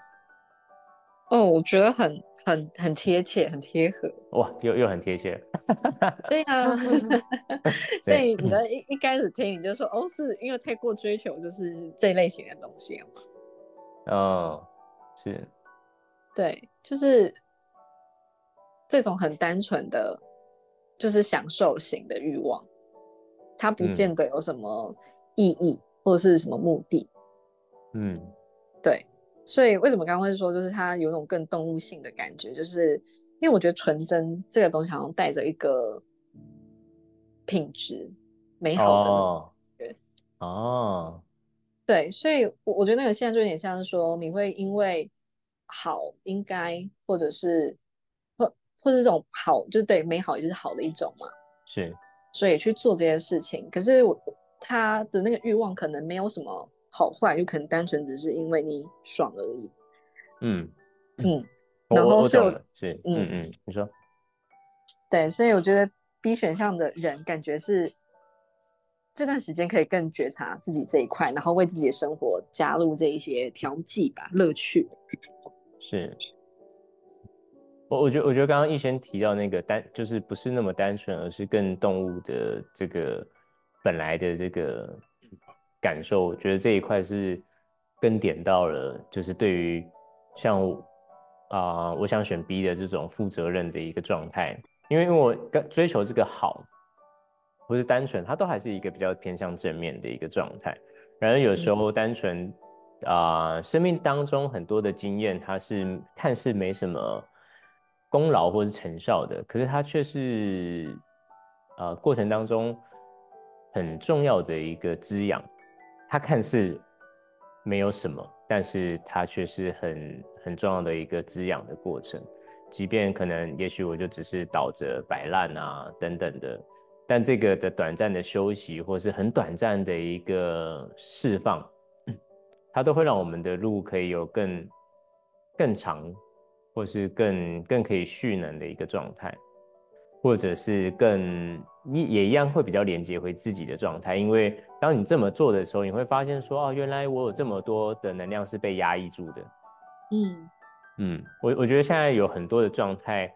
哦，我觉得很很很贴切，很贴合。哇，又又很贴切。对啊，所以你在一一开始听你就说哦，是因为太过追求就是这类型的东西了嘛？嗯，是，对，就是这种很单纯的，就是享受型的欲望，它不嗯见得有什么意义或者是什么目的。嗯对，所以为什么刚刚会说，就是它有种更动物性的感觉，就是因为我觉得纯真这个东西好像带着一个品质美好的那种哦觉。哦，对，所以我我觉得那个现在就有点像是说，你会因为好应该，或者是或或者这种好，就对美好也是好的一种嘛，是，所以去做这些事情。可是我他的那个欲望可能没有什么好坏，就可能单纯只是因为你爽而已。嗯，嗯，我然后所以我我我懂了，是，嗯嗯嗯，你说，对，所以我觉得 B 选项的人感觉是这段时间可以更觉察自己这一块，然后为自己的生活加入这一些调剂吧，乐趣。是，我我觉得我觉得刚刚一先提到那个单，就是不是那么单纯，而是更动物的这个本来的这个感受，我觉得这一块是更点到了，就是对于像啊，我想选 B 的这种负责任的一个状态，因为因为我追求这个好，不是单纯，它都还是一个比较偏向正面的一个状态。然而有时候单纯啊，生命当中很多的经验，它是看似没什么。功劳或是成效的，可是它却是，呃，过程当中很重要的一个滋养。它看似没有什么，但是它却是很很重要的一个滋养的过程。即便可能，也许我就只是倒着摆烂啊等等的，但这个的短暂的休息，或是很短暂的一个释放，它都会让我们的路可以有更更长。或是更更可以蓄能的一个状态，或者是更你也一样会比较连接回自己的状态，因为当你这么做的时候，你会发现说，哦，原来我有这么多的能量是被压抑住的。嗯嗯，我我觉得现在有很多的状态，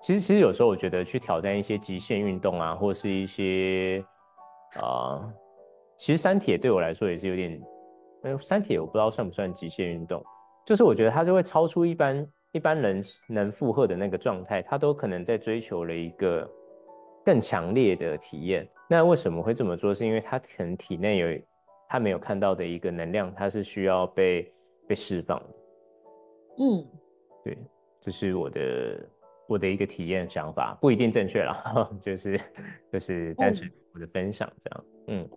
其实其实有时候我觉得去挑战一些极限运动啊，或是一些啊，其实山铁对我来说也是有点，呃，山铁我不知道算不算极限运动，就是我觉得它就会超出一般。一般人能负荷的那个状态，他都可能在追求了一个更强烈的体验。那为什么会这么做？是因为他可能体内有他没有看到的一个能量，他是需要被被释放的。嗯，对，这是我的我的一个体验想法，不一定正确啦，就是就是但是我的分享这样。嗯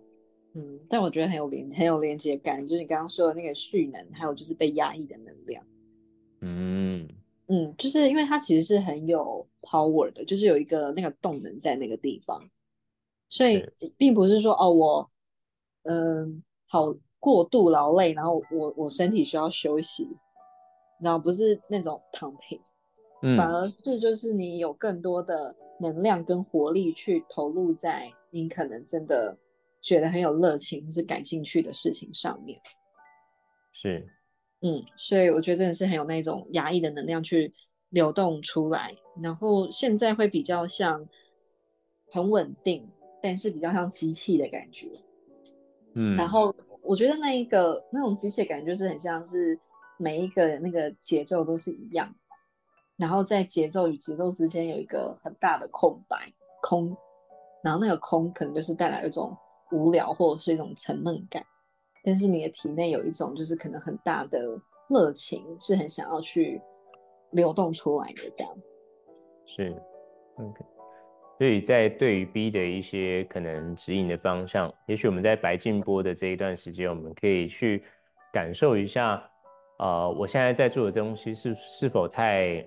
嗯，但我觉得很有连很有连接感，就是你刚刚说的那个蓄能，还有就是被压抑的能量。嗯嗯，就是因为它其实是很有 power 的，就是有一个那个动能在那个地方，所以并不是说哦我嗯好过度劳累，然后我我身体需要休息，然后不是那种躺平，反而是就是你有更多的能量跟活力去投入在你可能真的觉得很有热情或是感兴趣的事情上面，是。嗯，所以我觉得真的是很有那种压抑的能量去流动出来，然后现在会比较像很稳定，但是比较像机器的感觉。嗯，然后我觉得那一个那种机械感就是很像是每一个那个节奏都是一样，然后在节奏与节奏之间有一个很大的空白空，然后那个空可能就是带来一种无聊或者是一种沉闷感。但是你的体内有一种就是可能很大的热情，是很想要去流动出来的，这样。是，OK。所以在对于 B 的一些可能指引的方向，也许我们在白静波的这一段时间，我们可以去感受一下，呃，我现在在做的东西是是否太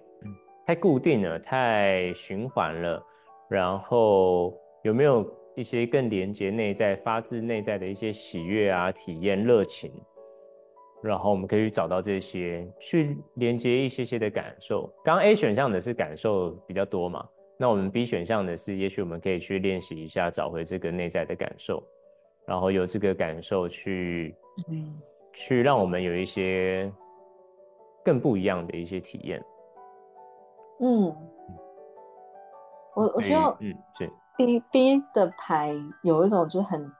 太固定了，太循环了，然后有没有？一些更连接内在、发自内在的一些喜悦啊、体验、热情，然后我们可以去找到这些，去连接一些些的感受。刚刚 A 选项的是感受比较多嘛？那我们 B 选项的是，也许我们可以去练习一下，找回这个内在的感受，然后由这个感受去，嗯，去让我们有一些更不一样的一些体验。嗯，我我需要，嗯，是。B B 的牌有一种就是很，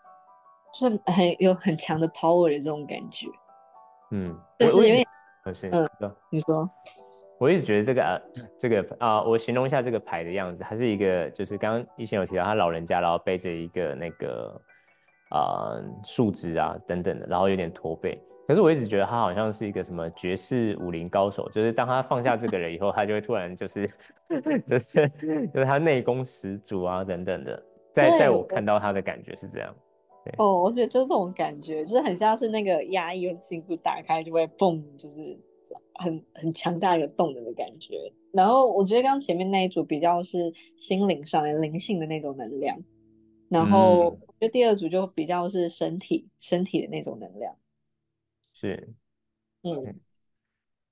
就是很有很强的 power 的这种感觉，嗯，就是因为，嗯，你说，我一直觉得这个啊这个啊，我形容一下这个牌的样子，它是一个就是刚刚以前有提到他老人家，然后背着一个那个啊树枝啊等等的，然后有点驼背。可是我一直觉得他好像是一个什么绝世武林高手，就是当他放下这个人以后，他就会突然就是 就是就是他内功十足啊等等的，在在我看到他的感觉是这样。哦，我觉得就是这种感觉，就是很像是那个压抑的心部打开就会嘣，就是很很强大一个动能的感觉。然后我觉得刚刚前面那一组比较是心灵上的灵性的那种能量，然后我觉得第二组就比较是身体身体的那种能量。是，嗯，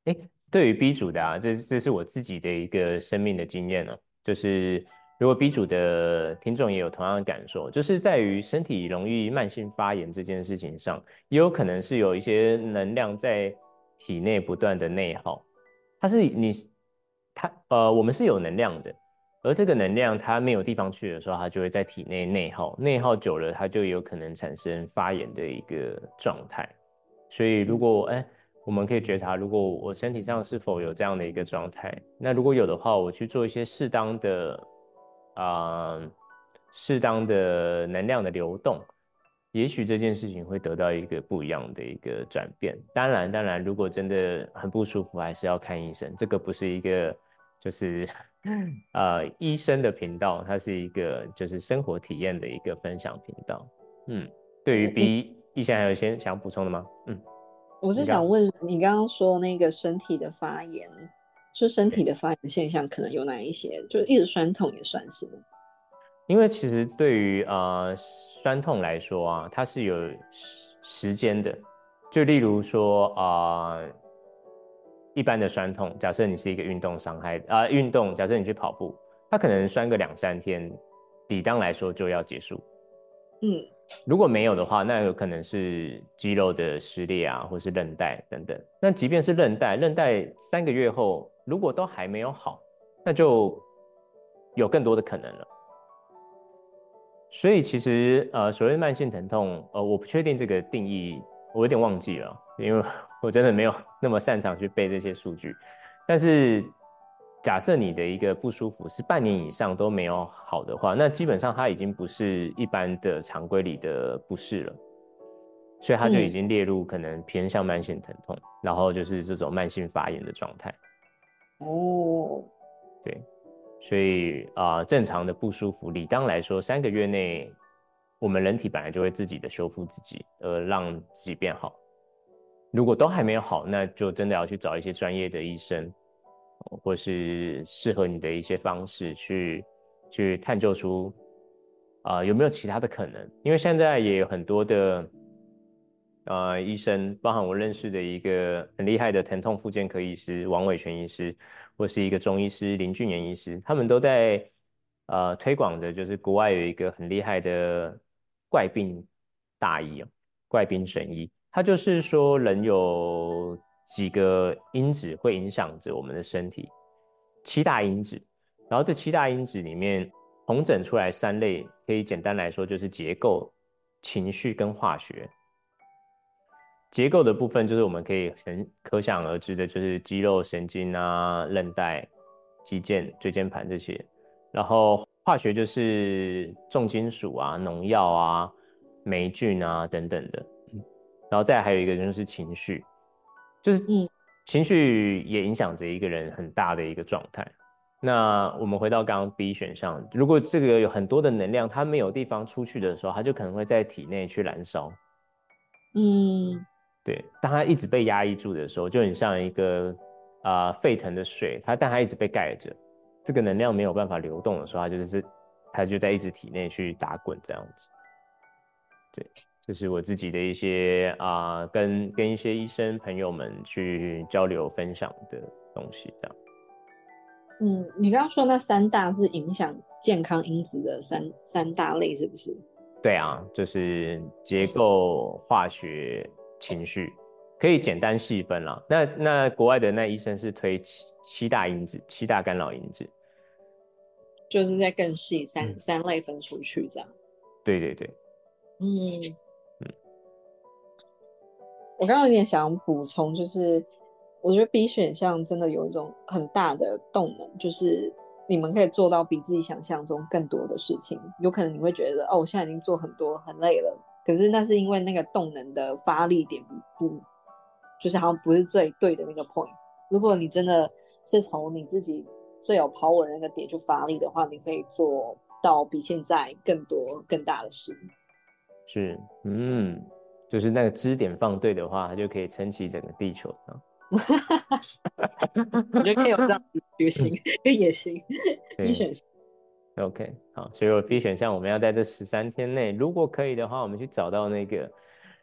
哎，对于 B 组的啊，这这是我自己的一个生命的经验呢。就是如果 B 组的听众也有同样的感受，就是在于身体容易慢性发炎这件事情上，也有可能是有一些能量在体内不断的内耗。它是你它呃，我们是有能量的，而这个能量它没有地方去的时候，它就会在体内内耗，内耗久了，它就有可能产生发炎的一个状态。所以如果哎，我们可以觉察，如果我身体上是否有这样的一个状态，那如果有的话，我去做一些适当的啊，适当的能量的流动。也许这件事情会得到一个不一样的一个转变。当然，当然，如果真的很不舒服，还是要看医生。这个不是一个就是 呃医生的频道，它是一个就是生活体验的一个分享频道。嗯，对于 B，医生还有一些想要补充的吗？嗯，我是想问你刚刚说那个身体的发炎，就身体的发炎现象可能有哪一些？就一直酸痛也算是吗？因为其实对于呃酸痛来说啊，它是有时间的。就例如说啊，一般的酸痛，假设你是一个运动伤害啊，运动，假设你去跑步，它可能酸个两三天，抵当来说就要结束。嗯，如果没有的话，那有可能是肌肉的撕裂啊，或是韧带等等。那即便是韧带，韧带三个月后如果都还没有好，那就有更多的可能了。所以其实呃，所谓慢性疼痛，呃，我不确定这个定义，我有点忘记了，因为 我真的没有那么擅长去背这些数据。但是假设你的一个不舒服是半年以上都没有好的话，那基本上它已经不是一般的常规里的不适了，所以它就已经列入可能偏向慢性疼痛，然后就是这种慢性发炎的状态。哦，对。所以啊，正常的不舒服，理当来说，三个月内，我们人体本来就会自己的修复自己，呃，让自己变好。如果都还没有好，那就真的要去找一些专业的医生，或是适合你的一些方式去去探究出啊有没有其他的可能。因为现在也有很多的呃医生，包含我认识的一个很厉害的疼痛复健科医师王伟全医师。或是一个中医师林俊言医师，他们都在呃推广的，就是国外有一个很厉害的怪病大医哦，怪病神医。他就是说，人有几个因子会影响着我们的身体，七大因子。然后这七大因子里面，统整出来三类，可以简单来说就是结构、情绪跟化学。结构的部分就是我们可以很可想而知的，就是肌肉、神经啊、韧带、肌腱、椎间盘这些。然后化学就是重金属啊、农药啊、霉菌啊等等的。然后再还有一个就是情绪，就是情绪也影响着一个人很大的一个状态。那我们回到刚刚 B 选项，如果这个有很多的能量，它没有地方出去的时候，它就可能会在体内去燃烧。嗯。对，当它一直被压抑住的时候，就很像一个啊沸腾的水，它但它一直被盖着，这个能量没有办法流动的时候，它就是它就在一直体内去打滚这样子。对，这是我自己的一些啊跟跟一些医生朋友们去交流分享的东西这样。嗯，你刚刚说那三大是影响健康因子的三三大类是不是？对啊，就是结构化学。情绪可以简单细分了。那那国外的那医生是推七七大因子，七大干扰因子，就是在更细三三类分出去这样。对对对，嗯嗯。我刚刚有点想补充，就是我觉得 B 选项真的有一种很大的动能，就是你们可以做到比自己想象中更多的事情。有可能你会觉得，哦，我现在已经做很多，很累了。可是那是因为那个动能的发力点不，就是好像不是最对的那个 point。如果你真的是从你自己最有 power 那个点去发力的话，你可以做到比现在更多更大的事。是，嗯，就是那个支点放对的话，它就可以撑起整个地球啊。我觉得可以有这样决心跟野心，你选。OK，好，所以 B 选项我们要在这十三天内，如果可以的话，我们去找到那个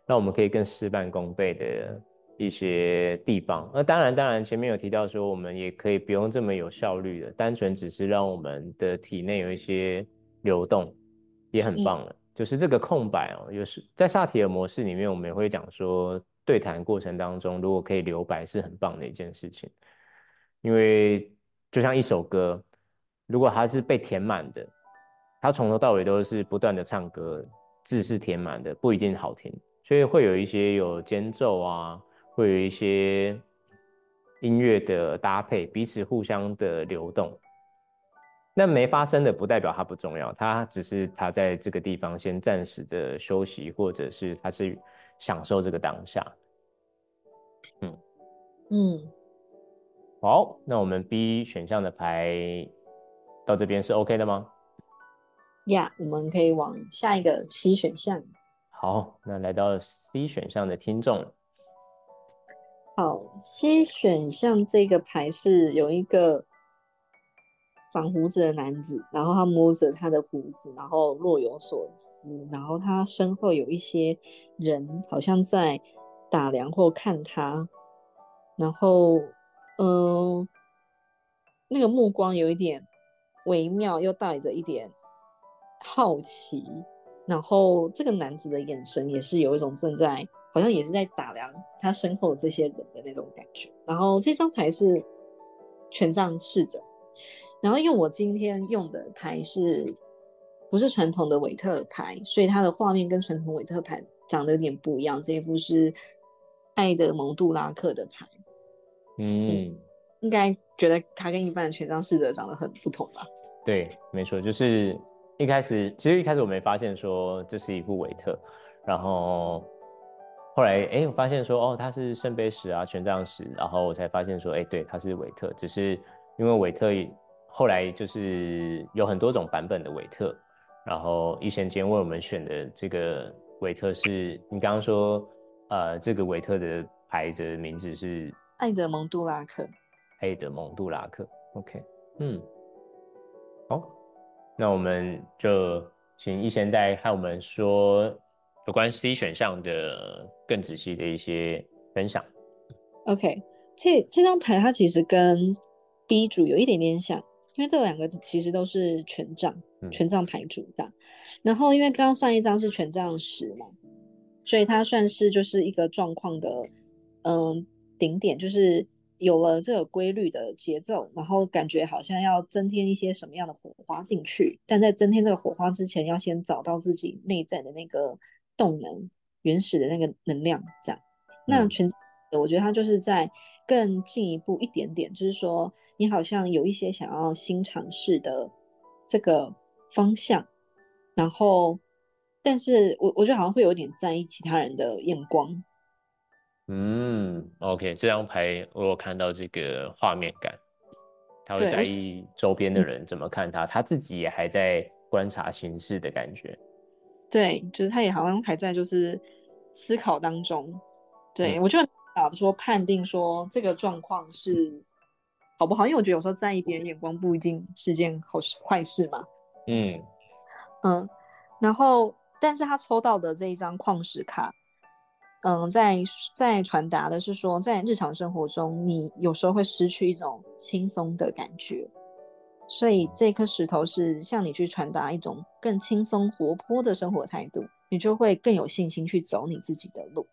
让我们可以更事半功倍的一些地方。那当然，当然前面有提到说，我们也可以不用这么有效率的，单纯只是让我们的体内有一些流动，也很棒了。就是这个空白哦，有时在萨提尔模式里面，我们也会讲说，对谈过程当中如果可以留白是很棒的一件事情，因为。就像一首歌，如果它是被填满的，它从头到尾都是不断的唱歌，字是填满的，不一定好听。所以会有一些有间奏啊，会有一些音乐的搭配，彼此互相的流动。那没发生的不代表它不重要，它只是它在这个地方先暂时的休息，或者是它是享受这个当下。嗯嗯，好，那我们 B 选项的牌到这边是 OK 的吗？呀，我们可以往下一个 C 选项。好，那来到 C 选项的听众。好，C 选项这个牌是有一个长胡子的男子，然后他摸着他的胡子，然后若有所思，然后他身后有一些人，好像在打量或看他，然后，嗯，那个目光有一点微妙，又带着一点好奇。然后这个男子的眼神也是有一种正在，好像也是在打量他身后这些人的那种感觉。然后这张牌是权杖侍者，然后用我今天用的牌是不是传统的韦特牌，所以它的画面跟传统韦特牌长得有点不一样。这一副是爱的蒙杜拉克的牌，嗯，应该觉得它跟一般的权杖侍者长得很不同吧？对，没错，就是。一开始，其实一开始我没发现说这是一副韦特，然后后来哎，我发现说哦，他是圣杯十啊，权杖十，然后我才发现说哎，对，他是韦特，只是因为韦特后来就是有很多种版本的韦特，然后一先间为我们选的这个韦特是你刚刚说呃，这个韦特的牌子名字是爱德蒙杜拉克，爱德蒙杜拉克，OK，嗯，好。那我们就请一贤再和我们说有关 C 选项的更仔细的一些分享。OK，这这张牌它其实跟 B 组有一点点像，因为这两个其实都是权杖，权杖牌组的。然后因为刚刚上一张是权杖十嘛，所以它算是就是一个状况的嗯顶点，就是。有了这个规律的节奏，然后感觉好像要增添一些什么样的火花进去，但在增添这个火花之前，要先找到自己内在的那个动能、原始的那个能量。这样，那全，我觉得它就是在更进一步一点点，就是说你好像有一些想要新尝试的这个方向，然后，但是我我觉得好像会有点在意其他人的眼光。嗯，OK，这张牌我有看到这个画面感，他会在意周边的人怎么看他，他自己也还在观察形势的感觉。对，就是他也好像还在就是思考当中。对我就打说判定说这个状况是好不好，因为我觉得有时候在意别人眼光不一定是件好事坏事嘛。嗯嗯，然后但是他抽到的这一张矿石卡。嗯，在在传达的是说，在日常生活中，你有时候会失去一种轻松的感觉，所以这颗石头是向你去传达一种更轻松活泼的生活态度，你就会更有信心去走你自己的路。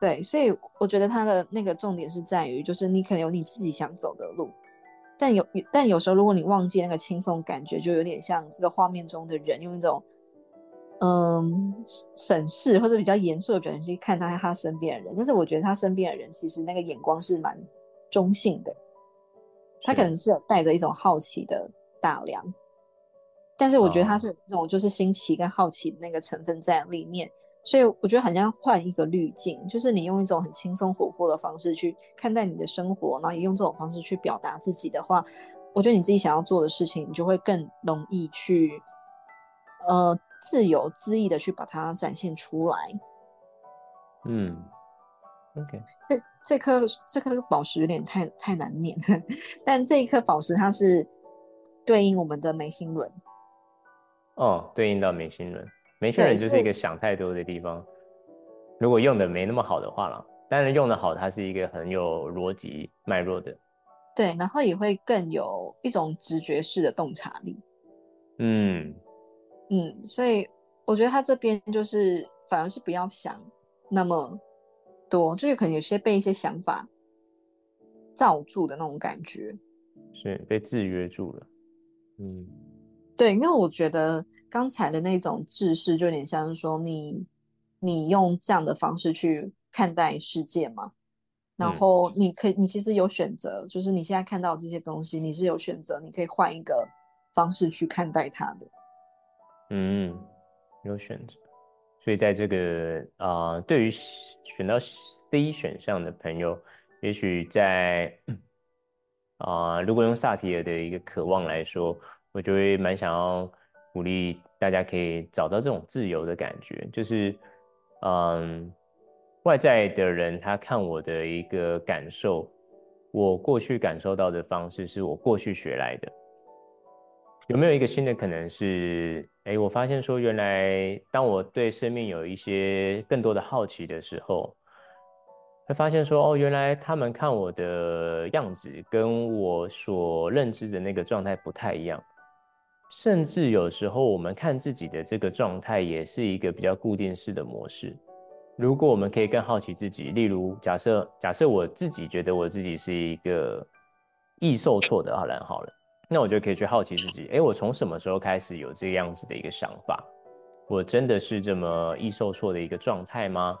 对，所以我觉得他的那个重点是在于，就是你可能有你自己想走的路，但有但有时候如果你忘记那个轻松感觉，就有点像这个画面中的人用一种。嗯，审视或者比较严肃的表情去看他他身边的人，但是我觉得他身边的人其实那个眼光是蛮中性的，他可能是有带着一种好奇的打量，但是我觉得他是这种就是新奇跟好奇的那个成分在里面，所以我觉得好像换一个滤镜，就是你用一种很轻松活泼的方式去看待你的生活，然后也用这种方式去表达自己的话，我觉得你自己想要做的事情，你就会更容易去，呃。自由恣意的去把它展现出来。嗯，OK。这这颗这颗宝石有点太太难念，但这一颗宝石它是对应我们的眉心轮。哦，对应到眉心轮，眉心轮就是一个想太多的地方。如果用的没那么好的话了，但是用的好，它是一个很有逻辑脉络的。对，然后也会更有一种直觉式的洞察力。嗯。嗯，所以我觉得他这边就是反而是不要想那么多，就是可能有些被一些想法罩住的那种感觉。是被制约住了。嗯，对，因为我觉得刚才的那种制式就有点像是说你你用这样的方式去看待世界嘛，然后你可以你其实有选择，就是你现在看到这些东西，你是有选择，你可以换一个方式去看待它的。嗯，有选择，所以在这个啊，对于选到 C 选项的朋友，也许在 啊，如果用萨提尔的一个渴望来说，我就会蛮想要鼓励大家可以找到这种自由的感觉，就是嗯，外在的人他看我的一个感受，我过去感受到的方式是我过去学来的。有没有一个新的可能是？哎，我发现说，原来当我对生命有一些更多的好奇的时候，会发现说，哦，原来他们看我的样子跟我所认知的那个状态不太一样。甚至有时候我们看自己的这个状态，也是一个比较固定式的模式。如果我们可以更好奇自己，例如假设假设我自己觉得我自己是一个易受挫的阿兰，好了。那我就可以去好奇自己，哎，我从什么时候开始有这样子的一个想法？我真的是这么易受挫的一个状态吗？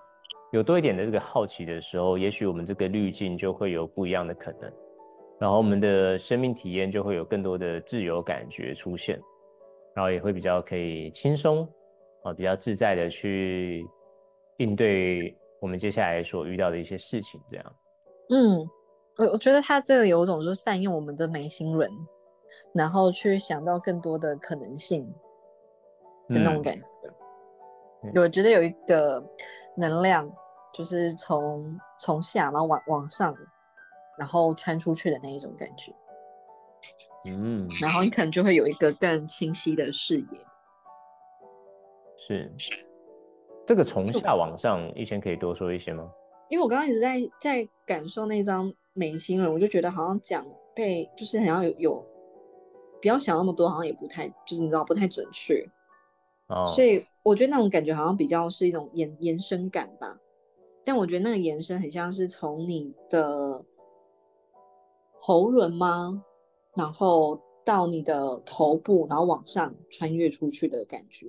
有多一点的这个好奇的时候，也许我们这个滤镜就会有不一样的可能，然后我们的生命体验就会有更多的自由感觉出现，然后也会比较可以轻松啊，比较自在的去应对我们接下来所遇到的一些事情。这样，嗯，我我觉得他这个有种就是善用我们的眉心轮。然后去想到更多的可能性的那种感觉，我觉得有一个能量，就是从从下然后往往上，然后穿出去的那一种感觉。嗯，然后你可能就会有一个更清晰的视野。是，这个从下往上，以前可以多说一些吗？因为我刚刚一直在在感受那张美心人，我就觉得好像讲被就是好像有有。不要想那么多，好像也不太，就是你知道不太准确，哦，所以我觉得那种感觉好像比较是一种延延伸感吧。但我觉得那个延伸很像是从你的喉轮吗？然后到你的头部，然后往上穿越出去的感觉。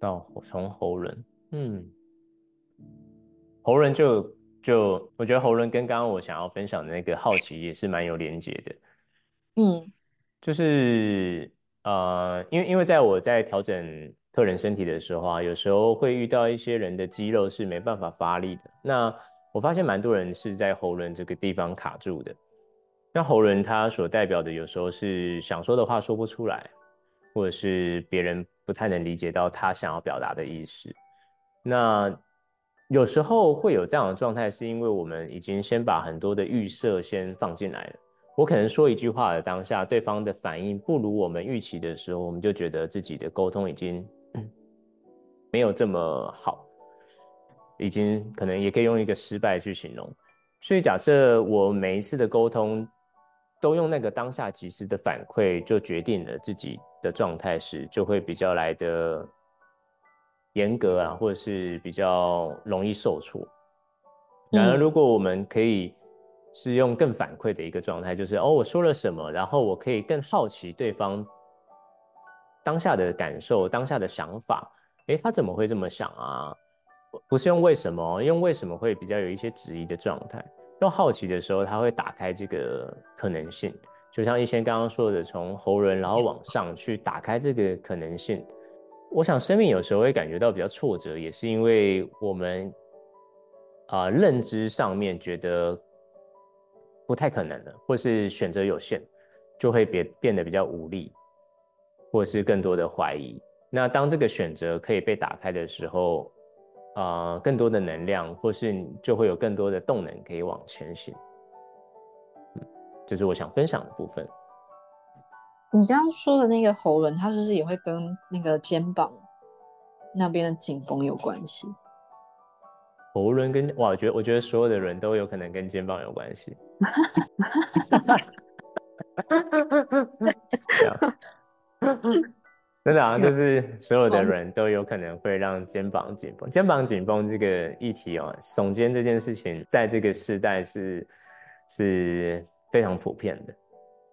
到从喉轮，嗯，喉轮就就我觉得喉轮跟刚刚我想要分享的那个好奇也是蛮有连接的。嗯，就是呃，因为因为在我在调整客人身体的时候啊，有时候会遇到一些人的肌肉是没办法发力的。那我发现蛮多人是在喉轮这个地方卡住的。那喉轮它所代表的，有时候是想说的话说不出来，或者是别人不太能理解到他想要表达的意思。那有时候会有这样的状态，是因为我们已经先把很多的预设先放进来了。我可能说一句话的当下，对方的反应不如我们预期的时候，我们就觉得自己的沟通已经 没有这么好，已经可能也可以用一个失败去形容。所以假设我每一次的沟通都用那个当下及时的反馈，就决定了自己的状态时，就会比较来的严格啊，或者是比较容易受挫。然而，如果我们可以。是用更反馈的一个状态，就是哦，我说了什么，然后我可以更好奇对方当下的感受、当下的想法。诶，他怎么会这么想啊？不是用为什么，用为什么会比较有一些质疑的状态。用好奇的时候，他会打开这个可能性，就像一先刚刚说的，从喉轮然后往上去打开这个可能性。我想生命有时候会感觉到比较挫折，也是因为我们啊认知上面觉得。不太可能的，或是选择有限，就会变变得比较无力，或是更多的怀疑。那当这个选择可以被打开的时候，啊，更多的能量，或是就会有更多的动能可以往前行。嗯，这是我想分享的部分。你刚刚说的那个喉轮，它是不是也会跟那个肩膀那边的紧绷有关系？喉轮跟哇，我觉得我觉得所有的人都有可能跟肩膀有关系。真的啊，就是所有的人都有可能会让肩膀紧绷。肩膀紧绷这个议题哦，耸肩这件事情，在这个时代是是非常普遍的。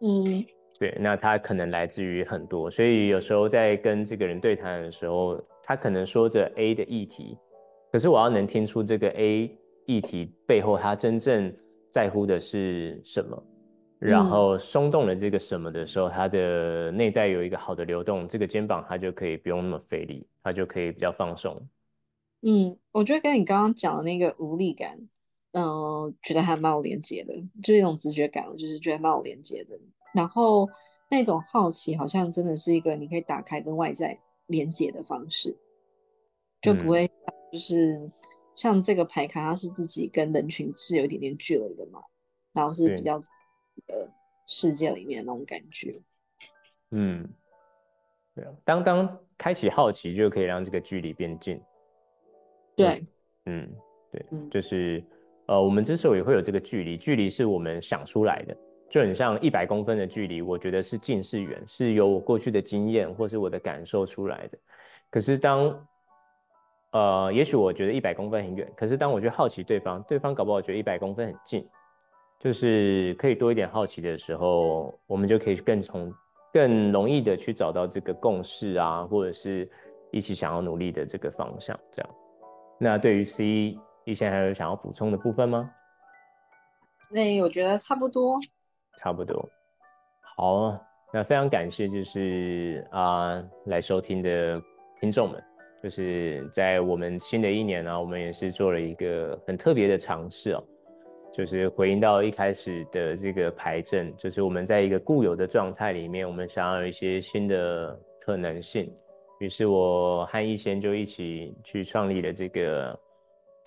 嗯，对，那它可能来自于很多，所以有时候在跟这个人对谈的时候，他可能说着 A 的议题，可是我要能听出这个 A 议题背后他真正在乎的是什么。然后松动了这个什么的时候，它的内在有一个好的流动，这个肩膀它就可以不用那么费力，它就可以比较放松。嗯，我觉得跟你刚刚讲的那个无力感，嗯，觉得还蛮有连接的，就是一种直觉感，就是觉得蛮有连接的。然后那种好奇，好像真的是一个你可以打开跟外在连接的方式，就不会就是像这个牌卡，它是自己跟人群是有一点点距离的嘛，然后是比较。的世界里面那种感觉，嗯，对啊，当当开启好奇，就可以让这个距离变近。对，嗯，对，就是呃，我们之所以会有这个距离，距离是我们想出来的，就很像一百公分的距离，我觉得是近是远，是由我过去的经验或是我的感受出来的。可是当呃，也许我觉得一百公分很远，可是当我去好奇对方，对方搞不好觉得一百公分很近。就是可以多一点好奇的时候，我们就可以更从更容易的去找到这个共识啊，或者是一起想要努力的这个方向。这样，那对于 C 一线还有想要补充的部分吗？那我觉得差不多，差不多。好，那非常感谢，就是啊来收听的听众们，就是在我们新的一年呢，我们也是做了一个很特别的尝试哦。就是回应到一开始的这个牌阵，就是我们在一个固有的状态里面，我们想要有一些新的可能性。于是我和一贤就一起去创立了这个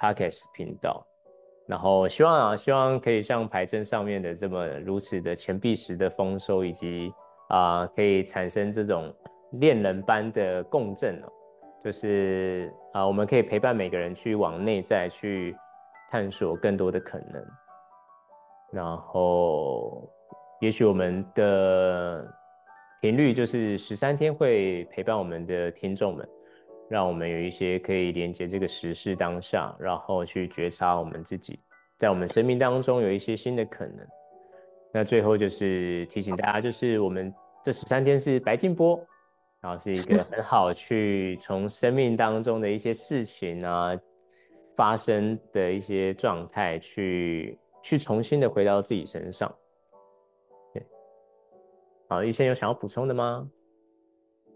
podcast 频道，然后希望啊，希望可以像牌阵上面的这么如此的钱币石的丰收，以及啊，可以产生这种恋人般的共振哦。就是啊，我们可以陪伴每个人去往内在去。探索更多的可能，然后也许我们的频率就是十三天会陪伴我们的听众们，让我们有一些可以连接这个时事当下，然后去觉察我们自己在我们生命当中有一些新的可能。那最后就是提醒大家，就是我们这十三天是白金波，然后是一个很好去从生命当中的一些事情啊。发生的一些状态，去去重新的回到自己身上。对，好，医生有想要补充的吗？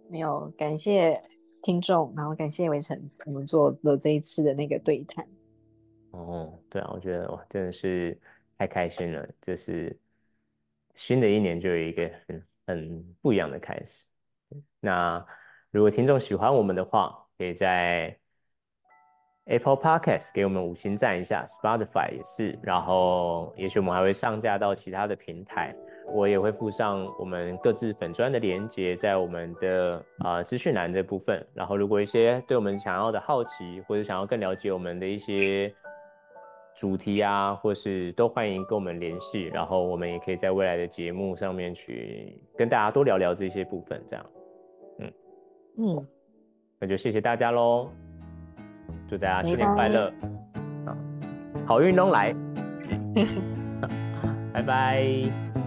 没有，感谢听众，然后感谢围城，我们做了这一次的那个对谈。哦，对啊，我觉得哇，真的是太开心了，就是新的一年就有一个很很不一样的开始。那如果听众喜欢我们的话，可以在。Apple Podcast 给我们五星赞一下，Spotify 也是，然后也许我们还会上架到其他的平台，我也会附上我们各自粉砖的连接在我们的啊资讯栏这部分。然后如果一些对我们想要的好奇，或者想要更了解我们的一些主题啊，或是都欢迎跟我们联系，然后我们也可以在未来的节目上面去跟大家多聊聊这些部分，这样，嗯嗯，那就谢谢大家喽。祝大家新年快乐，好，好运都来，拜拜。